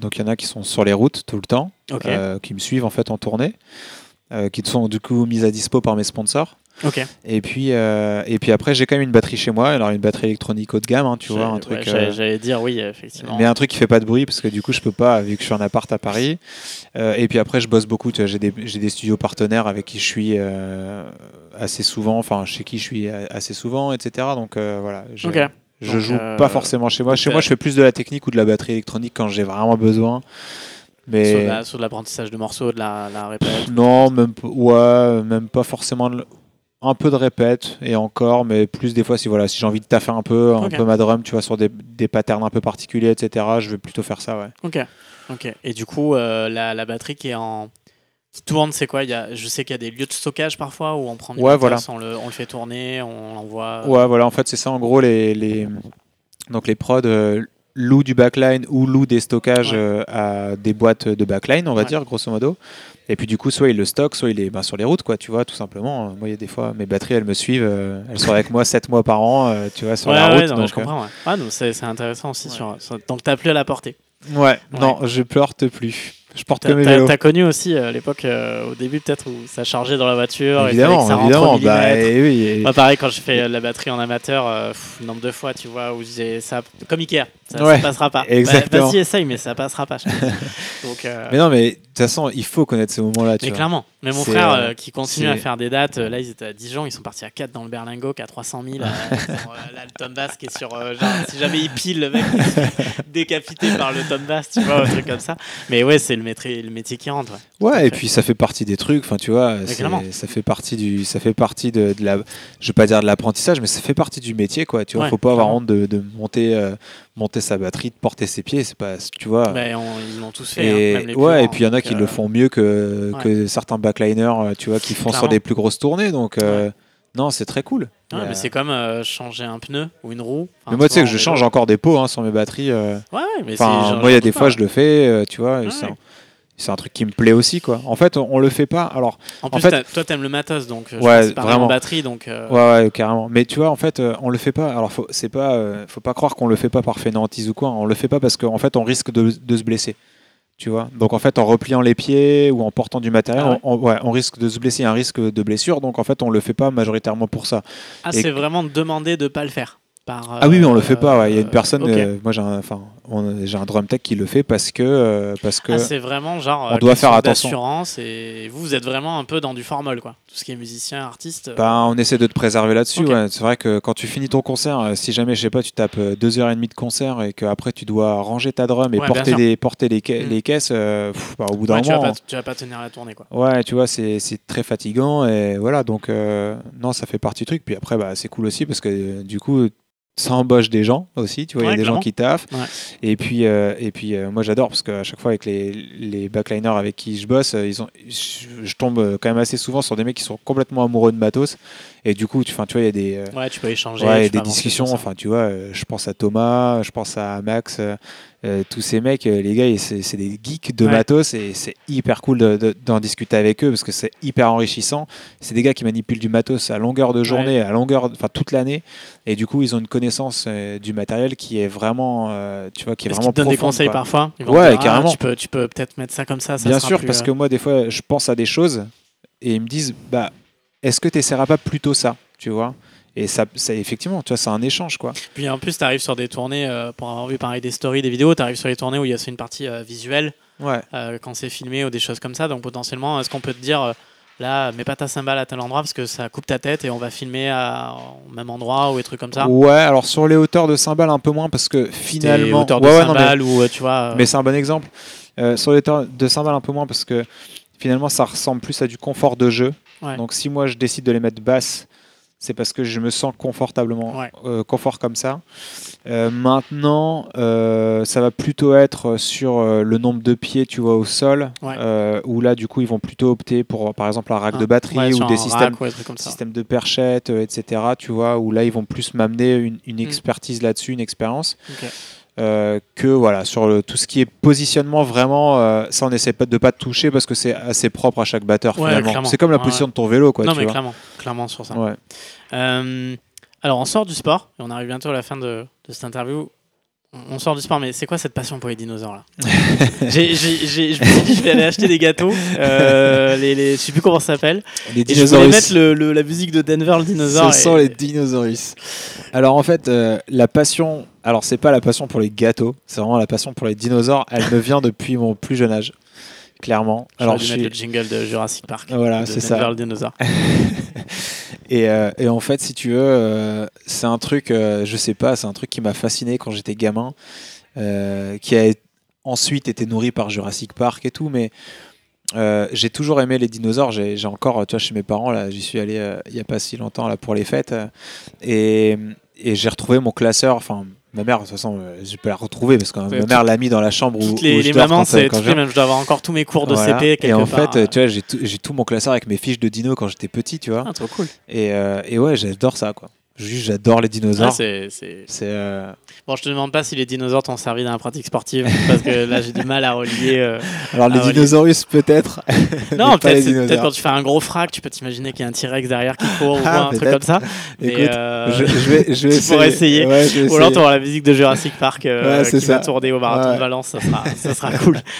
donc il y en a qui sont sur les routes tout le temps, qui me suivent en fait en tournée, qui sont du coup mises à dispo par mes sponsors. Et puis, euh, et puis après j'ai quand même une batterie chez moi, alors une batterie électronique haut de gamme, hein, tu vois, un truc. j'allais- euh, J'allais dire oui, effectivement. mais un truc qui fait pas de bruit parce que du coup je peux pas vu que je suis en appart à Paris. Euh, et puis après je bosse beaucoup. tu vois, J'ai des, j'ai des studios partenaires avec qui je suis assez souvent, enfin chez qui je suis assez souvent, etc. Donc voilà. je- Donc, joue pas forcément chez moi. Chez moi, je fais plus de la technique ou de la batterie électronique quand j'ai vraiment besoin. Mais sur l'apprentissage de morceaux, de la, la répète. non, même ouais, même pas forcément. Un peu de répète et encore, mais plus des fois si voilà, si j'ai envie de taffer un peu, un peu ma drum, tu vois, sur des, des patterns un peu particuliers, etc. Je vais plutôt faire ça, ouais. Ok, ok. Et du coup, euh, la, la batterie qui est en qui tourne, c'est quoi? Il y a, Je sais qu'il y a des lieux de stockage parfois où on prend du Ouais, voilà. on, le, on le fait tourner, on l'envoie. Ouais, voilà, en fait, c'est ça. En gros, les, les, donc les prods euh, louent du backline ou louent des stockages Ouais. euh, à des boîtes de backline, on va Ouais. dire, grosso modo. Et puis, du coup, soit ils le stockent, soit il est ben, sur les routes, quoi, tu vois, tout simplement. Euh, Moi, il y a des fois, mes batteries, elles me suivent, euh, elles sont avec moi 7 mois par an, euh, tu vois, sur Ouais, la ouais, route. non, donc, je comprends. Ouais. Ah, non, c'est intéressant aussi. Sur, sur- donc, t'as plus à la portée. ouais, Ouais. non, je porte plus. Je porte que T'as mes vélos. t'as connu aussi euh, l'époque, euh, au début peut-être, où ça chargeait dans la voiture. Évidemment, que ça évidemment. Bah, et oui, et- Moi, pareil, quand je fais la batterie en amateur, euh, pff, nombre de fois, tu vois, où j'ai ça, comme Ikea, ça, Ouais, ça passera pas. Bah, exactement. Vas-y, essaye, mais ça passera pas. je pense. Donc, euh, Mais non, mais de toute façon, il faut connaître ces moments-là, mais vois. clairement. Mais mon frère euh, euh, qui continue à faire des dates, euh, là ils étaient à Dijon, ils sont partis à 4 dans le Berlingo, à 300 000. euh, sur, là, le Tom Bass qui est sur. genre, si jamais il pile, le mec décapité par le Tom Bass, tu vois, un truc comme ça. Mais ouais, c'est le métier, le métier qui rentre. Ouais. Ouais, et puis ça fait partie des trucs, enfin tu vois, ça fait partie du, ça fait partie de, de la, je vais pas dire de l'apprentissage, mais ça fait partie du métier, quoi. Tu vois, Ouais, faut pas avoir honte de, de monter, euh, monter sa batterie, de porter ses pieds, c'est pas, tu vois. On- ils l'ont tous fait. et hein, même les ouais, plus et puis il y en a qui donc, le euh, font mieux que, ouais. que certains backliners, euh, tu vois, qui font sur des plus grosses tournées, donc euh, non, c'est très cool. ouais, mais c'est comme euh, changer un pneu ou une roue. Enfin, mais moi, tu sais que je change encore des pots hein, sur mes batteries. euh, Ouais, ouais, mais Enfin, moi, il y a des fois, je le fais, euh, tu vois, et Ouais, c'est un- truc qui me plaît aussi, quoi. En fait, on, on le fait pas. Alors, En plus, fait- toi, t'aimes le matos, donc euh, Ouais, vraiment. batterie, donc. euh, Ouais, ouais, carrément. Mais tu vois, en fait, euh, on le fait pas. Alors, faut, c'est pas, euh, faut pas croire qu'on le fait pas par fainéantise ou quoi. On le fait pas parce qu'en fait, on risque de, de se blesser. Tu vois? Donc, en fait, en repliant les pieds ou en portant du matériel, Ah ouais on, on- ouais, on risque de se blesser, un risque de blessure. Donc, en fait, on le fait pas majoritairement pour ça. Ah, c'est vraiment demandé de pas le faire. Par, ah oui, mais on le euh, fait pas. ouais. Il y a une personne. ok. euh, moi, j'ai un, j'ai un drum tech qui le fait parce que, euh, parce que. Ah, c'est vraiment genre. on euh, doit faire attention. et vous, vous êtes vraiment un peu dans du formol, quoi. Tout ce qui est musicien, artiste. euh, Ben, on essaie de te préserver là-dessus. Ouais. C'est vrai que quand tu finis ton concert, euh, si jamais, je sais pas, tu tapes euh, deux heures et demie de concert et qu'après tu dois ranger ta drum et Ouais, porter, des, porter les, ca- Mm. les caisses, euh, pff, bah, au bout d'un ouais, tu, vas moment. pas, tu vas pas tenir la tournée, quoi. Ouais, tu vois, c'est c'est très fatigant et voilà, donc euh, non, ça fait partie du truc. Puis après, bah, c'est cool aussi parce que euh, du coup, ça embauche des gens aussi, tu vois, il y a des clairement. gens qui taffent. Ouais. Et puis, euh, et puis euh, moi j'adore parce qu'à chaque fois avec les, les backliners avec qui je bosse, euh, ils ont, je, je tombe quand même assez souvent sur des mecs qui sont complètement amoureux de matos. Et du coup, tu, 'fin, tu vois, il y a des. euh, Ouais, tu peux échanger. Tu des discussions. Enfin, tu vois, je pense à Thomas, je pense à Max, euh, tous ces mecs, euh, les gars, c'est des geeks de Ouais. matos et c'est hyper cool de- de- d'en discuter avec eux parce que c'est hyper enrichissant. C'est des gars qui manipulent du matos à longueur de journée, à longueur, enfin toute l'année, et du coup, ils ont une connaissance euh, du matériel qui est vraiment, euh, tu vois, qui est vraiment qu'ils te donnent des conseils quoi. parfois? Ils Ouais, ah, carrément. tu peux, tu peux peut-être mettre ça comme ça. ça Bien sera sûr, plus, parce euh, que moi, des fois, je pense à des choses et ils me disent, bah, est-ce que tu essaieras pas plutôt ça, tu vois? Et ça, ça, effectivement, tu vois, c'est un échange, quoi. Puis en plus, tu arrives sur des tournées, euh, pour avoir vu pareil des stories, des vidéos, tu arrives sur les tournées où il y a une partie euh, visuelle Ouais. euh, quand c'est filmé ou des choses comme ça. Donc potentiellement, est-ce qu'on peut te dire, là, mets pas ta cymbale à tel endroit parce que ça coupe ta tête et on va filmer à, au même endroit ou des trucs comme ça? Ouais, alors sur les hauteurs de cymbales un peu moins parce que Des finalement, hauteurs de Ouais, mais- ou tu vois. mais, c'est un bon exemple. Sur les hauteurs de cymbales un peu moins parce que finalement ça ressemble plus à du confort de jeu. Donc si moi je décide de les mettre basses, c'est parce que je me sens confortablement, Ouais. euh, confort comme ça. Euh, maintenant, euh, ça va plutôt être sur le nombre de pieds, tu vois, au sol, Ouais. où là, du coup, ils vont plutôt opter pour, par exemple, un rack de Ah, batterie ouais, ou des systèmes, rack comme de perchettes, euh, etc. Tu vois, où là, ils vont plus m'amener une, une Mm. expertise là-dessus, une expérience. Ok. Euh, que voilà sur le, tout ce qui est positionnement vraiment euh, ça on essaie de pas toucher parce que c'est assez propre à chaque batteur Ouais, finalement c'est comme la Ouais, position de ton vélo quoi non, tu mais vois. clairement, clairement sur ça. Ouais. Euh, alors, on sort du sport, et on arrive bientôt à la fin de, de cette interview. On sort du sport, mais c'est quoi cette passion pour les dinosaures là Je me suis dit, je vais aller acheter des gâteaux. Euh, les, les, je sais plus comment ça s'appelle. les Et je voulais dinosaures mettre le, le- la musique de Denver, le dinosaure. Ce sont et- les dinosaures. Alors en fait, euh, la passion, alors c'est pas la passion pour les gâteaux, c'est vraiment la passion pour les dinosaures. Elle me vient depuis mon plus jeune âge, clairement. Alors, dû je suis... le jingle de Jurassic Park. Voilà, c'est ça. le dinosaure. Et, euh, et en fait, si tu veux, euh, c'est un truc, euh, je sais pas, c'est un truc qui m'a fasciné quand j'étais gamin, euh, qui a ensuite été nourri par Jurassic Park et tout, mais euh, j'ai toujours aimé les dinosaures. J'ai j'ai encore, tu vois, chez mes parents, là, j'y suis allé euh, il y a pas si longtemps là pour les fêtes, euh, et, et j'ai retrouvé mon classeur. Enfin, ma mère, de toute façon, euh, je peux la retrouver parce que Ouais, ma mère l'a mis dans la chambre où, les, où je les dors mamans, euh, c'est quand toutes je dois avoir encore tous mes cours de Voilà. CP. quelque Et en part. fait, tu vois, j'ai tout, mon classeur avec mes fiches de dino quand j'étais petit, tu vois. Ah, trop cool. Et, euh, et ouais, j'adore ça, quoi. Juste, j'adore les Ah, dinosaures. c'est- c'est- c'est euh, Bon, je te demande pas si les dinosaures t'ont servi dans la pratique sportive, parce que là, j'ai du mal à relier. euh, alors les dinosaures peut-être. Non, peut-être quand tu fais un gros frac, tu peux t'imaginer qu'il y a un T-Rex derrière qui court ou Ah, un truc comme ça. Mais, Écoute, euh, je, je vais, je vais tu pourrais essayer. Ouais, je vais Ou alors essayer. tu auras la musique de Jurassic Park euh, Ouais, qui va ça. tourner au marathon Ouais. de Valence, ça sera, ça sera cool.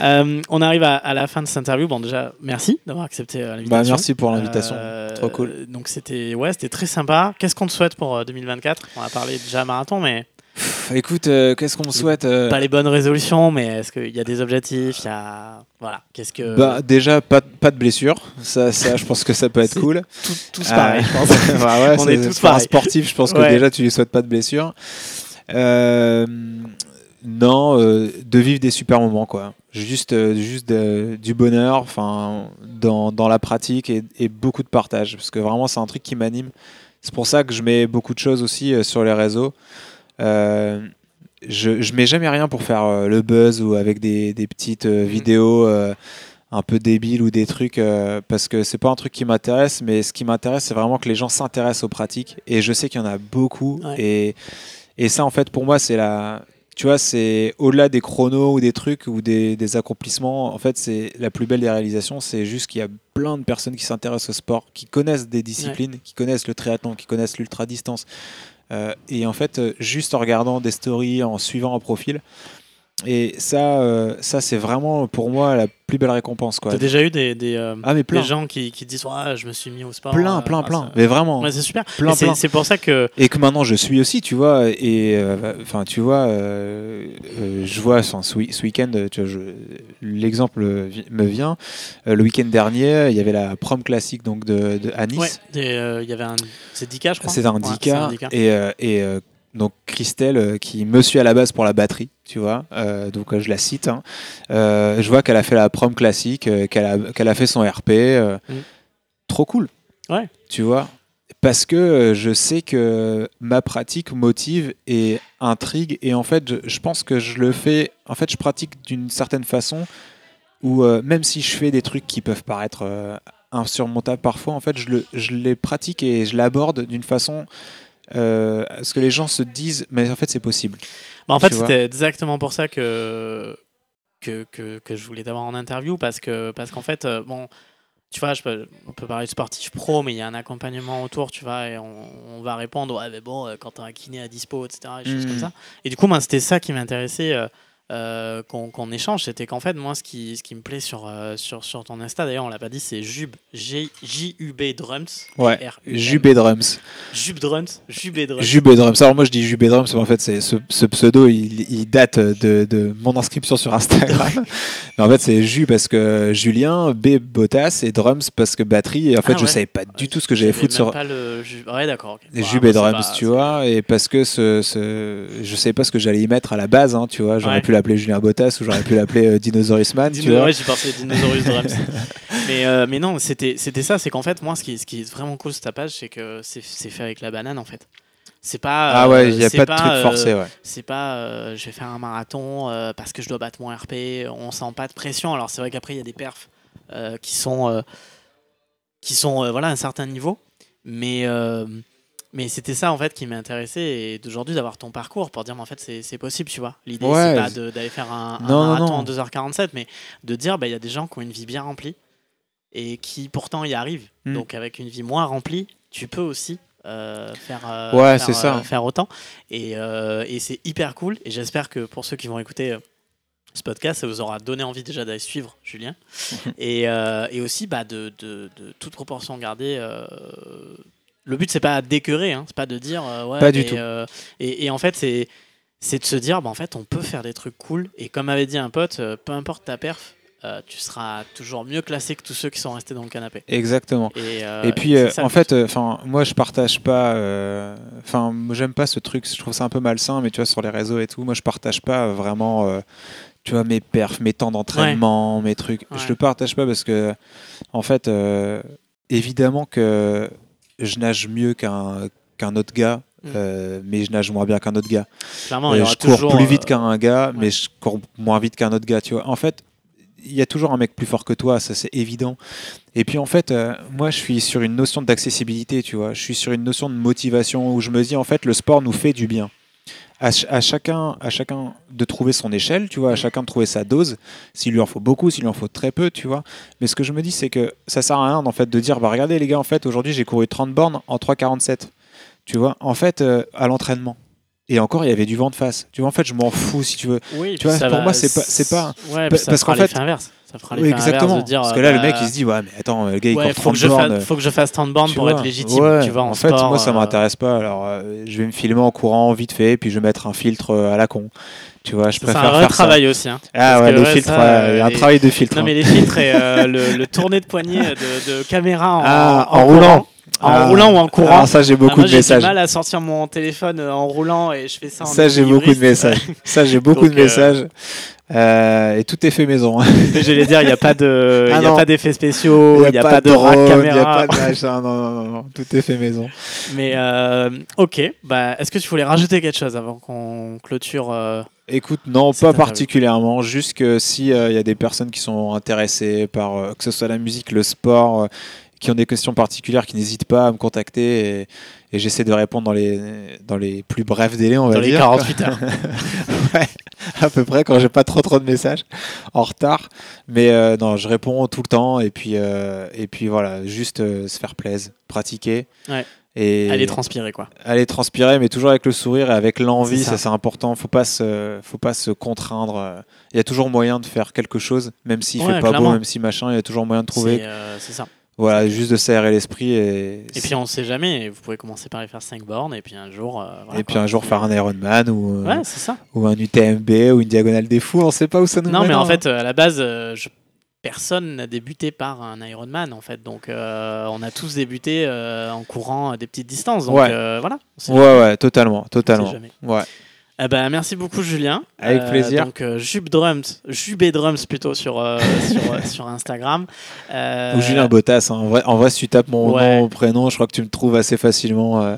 Euh, on arrive à, à la fin de cette interview. Bon, déjà, merci d'avoir accepté euh, Bah, l'invitation. merci pour l'invitation. Trop cool. Donc c'était ouais, très sympa. Qu'est-ce qu'on te souhaite pour euh, 2024 On a parlé déjà marathon, mais Pff, Écoute, euh, qu'est-ce qu'on me souhaite euh, pas les bonnes résolutions. Mais est-ce qu'il y a des objectifs y a voilà. Qu'est-ce que bah, Déjà, pas, pas de blessure. Ça, ça, je pense que ça peut être cool. tout, tous pareil, je pense. bah ouais, On c'est- est tous pareils. sportif, je pense que Ouais. déjà, tu lui souhaites pas de blessure. Euh, non, euh, de vivre des super moments, quoi. Juste, euh, juste de- du bonheur, enfin, dans, dans la pratique et, et beaucoup de partage, parce que vraiment, c'est un truc qui m'anime. C'est pour ça que je mets beaucoup de choses aussi euh, sur les réseaux. Euh, je, je mets jamais rien pour faire euh, le buzz ou avec des, des petites euh, vidéos euh, un peu débiles ou des trucs parce que c'est pas un truc qui m'intéresse mais ce qui m'intéresse c'est vraiment que les gens s'intéressent aux pratiques. Et je sais qu'il y en a beaucoup. Ouais. et, et ça en fait pour moi c'est la tu vois c'est au-delà des chronos ou des trucs ou des, des accomplissements en fait c'est la plus belle des réalisations c'est juste qu'il y a plein de personnes qui s'intéressent au sport qui connaissent des disciplines qui connaissent le triathlon qui connaissent l'ultra distance et en fait, euh, juste en regardant des stories, en suivant un profil. Et ça, euh, ça c'est vraiment pour moi la plus belle récompense. T'as déjà eu des, des, euh, Ah, mais plein. des gens qui, qui disent ouais, je me suis mis au sport. Plein, euh, plein, ah, plein. Mais vraiment. Ouais, c'est super. Plein, c'est- plein. C'est pour ça que Et que maintenant je suis aussi, tu vois. Et euh, enfin, tu vois, je vois enfin, ce, ce week-end, l'exemple me vient. Le week-end dernier, il y avait la prom classique donc de, de- à Nice. ouais, il y avait un c'est 10K je crois. C'est un Ouais, 10K. c'est un 10K. Et, et donc Christelle, euh, qui me suit à la base pour la batterie, tu vois, euh, donc euh, je la cite. hein. Euh, je vois qu'elle a fait la prom classique, qu'elle a, fait son RP. Mm. Trop cool. Ouais. Tu vois parce que je sais que ma pratique motive et intrigue et en fait je, je pense que je le fais en fait je pratique d'une certaine façon où même si je fais des trucs qui peuvent paraître insurmontables parfois en fait je, le, je les pratique et je l'aborde d'une façon euh, ce que les gens se disent mais en fait c'est possible Bah, en fait, c'était exactement pour ça que, que, que, que je voulais t'avoir en interview parce que parce qu'en fait, euh, bon, tu vois, je peux, on peut parler de sportif pro, mais il y a un accompagnement autour, tu vois, et on, on va répondre, ouais, mais bon, euh, quand t'as un kiné à dispo, etc., des choses Mhm. comme ça. Et du coup, moi, c'était ça qui m'intéressait. Euh, qu'on qu'on échange, c'était qu'en fait, moi, ce qui, ce qui me plaît sur, euh, sur, sur ton Insta, d'ailleurs, on l'a pas dit, c'est Jub, G- J-U-B Drums. ouais. Jubé Drums Jub Drums, Jubé Drums. Jubé Drums alors moi je dis Jubé Drums mais en fait c'est ce, ce pseudo il, il date de, de mon inscription sur Instagram mais en fait c'est Ju parce que Julien B Bottas et Drums parce que batterie et en fait Ah je ouais. savais pas du tout ce que j'allais J'avais foutre sur pas le ju- Ouais, d'accord. ok. Les Bon, jubes et moi, c'est drums, pas- tu vois, et parce que ce, ce, je sais pas ce que j'allais y mettre à la base, hein, tu vois, j'aurais Ouais. pu l'appeler Julien Bottas ou j'aurais pu l'appeler euh, Dinosaurus Man, tu Dino- vois. ouais, j'y pensais Dinosaurus Drums. mais, euh, mais non, c'était ça. C'est qu'en fait, moi, ce qui, ce qui est vraiment cool sur ta page, c'est que c'est fait avec la banane, en fait. C'est pas. Ah euh, ouais, il n'y a pas de truc euh, forcé, ouais. C'est pas euh, je vais faire un marathon euh, parce que je dois battre mon RP. On sent pas de pression. Alors c'est vrai qu'après il y a des perfs euh, qui sont euh, qui sont euh, voilà à un certain niveau, mais euh, mais c'était ça en fait qui m'intéressait et d'aujourd'hui d'avoir ton parcours pour dire mais en fait c'est possible tu vois. L'idée Ouais, c'est pas d'aller faire un, Non, marathon non. en 2h47, mais de dire bah il y a des gens qui ont une vie bien remplie et qui pourtant y arrivent. Mm. Donc avec une vie moins remplie, tu peux aussi euh, faire, euh, Ouais, faire, ça. euh, faire autant. Et, et c'est hyper cool. Et j'espère que pour ceux qui vont écouter ce podcast, ça vous aura donné envie déjà d'aller suivre Julien. et, euh, et aussi bah, de, de, de toute proportion gardée. euh, le but, c'est pas d'écœurer, hein, c'est pas de dire. euh, ouais, Pas du tout. euh, et, et en fait, c'est. C'est de se dire, bah, en fait, on peut faire des trucs cool. Et comme avait dit un pote, euh, peu importe ta perf, tu seras toujours mieux classé que tous ceux qui sont restés dans le canapé. Exactement. Et, Et puis, ça, en fait, enfin, moi, je partage pas. Enfin, moi, j'aime pas ce truc. Je trouve ça un peu malsain, mais tu vois, sur les réseaux et tout, moi, je partage pas vraiment. tu vois, mes perfs, mes temps d'entraînement, mes trucs. Ouais. Je le partage pas parce que, en fait, euh, évidemment que je nage mieux qu'un qu'un autre gars, Mm. euh, mais je nage moins bien qu'un autre gars. Clairement, il y Euh, aura je cours plus euh, vite qu'un gars, ouais. mais je cours moins vite qu'un autre gars, tu vois. En fait, il y a toujours un mec plus fort que toi, ça c'est évident. Et puis en fait, euh, moi je suis sur une notion d'accessibilité, tu vois. Je suis sur une notion de motivation où je me dis en fait le sport nous fait du bien. À, ch- à chacun, à chacun de trouver son échelle, tu vois, à Mm. chacun de trouver sa dose. S'il lui en faut beaucoup, s'il lui en faut très peu, tu vois. Mais ce que je me dis, c'est que ça sert à rien en fait de dire, bah regardez les gars, en fait aujourd'hui j'ai couru 30 bornes en 3,47. Tu vois, en fait, euh, à l'entraînement. Et encore, il y avait du vent de face. Tu vois, en fait, je m'en fous si tu veux. Oui, Tu vois, pour va- moi, c'est pas- c'est pas- Ouais, parce qu'en fait- inverse. Ça fera Oui, l'effet exactement. inverse de dire, Parce que là, le bah, mec, il se dit, ouais, mais attends, le gars, il ouais, faut 30 que, je bornes. faut que je fasse 30 bornes tu pour vois. être légitime. Ouais. Tu vois, en, fait, sport, moi, ça euh, m'intéresse pas. Alors, euh, je vais me filmer en courant vite fait, puis je vais mettre un filtre euh, à la con. Tu vois, je C'est un préfère vrai faire ça. travail aussi. hein. Ah ouais, que, les ouais, filtres, ça, ouais, il y a un travail de filtre. Non, hein. mais les filtres et euh, le, le tourné de poignet de, de caméra en, Ah, en roulant. En Ah. roulant ou en courant. Alors ça, j'ai Ah, beaucoup moi, de j'ai messages. du mal à sortir mon téléphone en roulant et je fais ça en Ça, j'ai beaucoup de messages. Ça, j'ai beaucoup Donc, de messages. Euh, et tout est fait maison. J'allais dire, il n'y a pas de, il Ah y a pas d'effets spéciaux, il n'y a, pas de rack drone, il y a caméra. pas de machin. Non, non, non, non. Tout est fait maison. Mais euh, ok, bah, est-ce que tu voulais rajouter quelque chose avant qu'on clôture euh, Écoute, non, pas particulièrement. Juste que si il y a des personnes qui sont intéressées par que ce soit la musique, le sport, qui ont des questions particulières, qui n'hésitent pas à me contacter et, et j'essaie de répondre dans les dans les plus brefs délais, on va dans les dire. 48 heures ouais, à peu près quand j'ai pas trop trop de messages en retard. Mais euh, non, je réponds tout le temps et puis euh, et puis voilà, juste euh, se faire plaisir, pratiquer. Ouais. Et Allez transpirer quoi. aller transpirer, mais toujours avec le sourire et avec l'envie, ça. ça c'est important. Faut pas se, faut pas se contraindre. Il y a toujours moyen de faire quelque chose, même s'il Ouais, fait pas clairement. beau, même si machin, il y a toujours moyen de trouver. C'est c'est ça. Voilà, juste de s'aérer l'esprit et, Et puis on sait jamais, vous pouvez commencer par y faire 5 bornes et puis un jour. euh, voilà, et puis un jour faire un Ironman ou, euh, Ouais, c'est ça. ou un UTMB ou une diagonale des fous, on sait pas où ça nous Non, mais en fait, euh, à la base, je- personne n'a débuté par un Ironman en fait. Donc euh, on a tous débuté euh, en courant à des petites distances. Donc Ouais. euh, voilà. Ouais, ouais, totalement, on sait totalement. jamais. Ouais. Eh ben, merci beaucoup Julien. Avec plaisir. Donc euh, Jube Drums, Jubé Drums plutôt sur, euh, sur, euh, sur Instagram. Euh, Ou Julien Bottas, hein. en, vrai, en vrai, si tu tapes mon Ouais. nom, prénom, je crois que tu me trouves assez facilement. euh.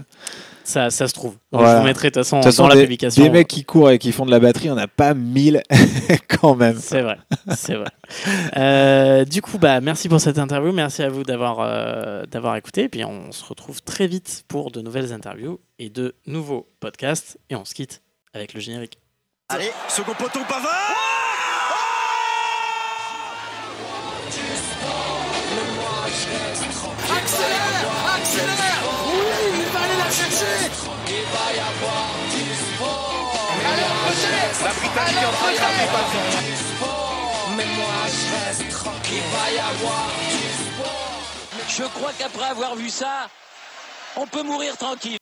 ça, ça se trouve. Donc, Voilà. Je vous mettrai de toute façon, De toute façon, dans la des, publication. des mecs qui courent et qui font de la batterie, on n'a pas mille quand même. C'est vrai, c'est vrai. Euh, du coup, bah, merci pour cette interview. Merci à vous d'avoir euh, d'avoir écouté. Et puis, on se retrouve très vite pour de nouvelles interviews et de nouveaux podcasts. Et on se quitte avec le générique. Allez, second poteau Pavard Accélère Accélère Oui, il va aller la chercher Alors peut-être La Britannique est en train de taper Pavard. Je crois qu'après avoir vu ça, on peut mourir tranquille.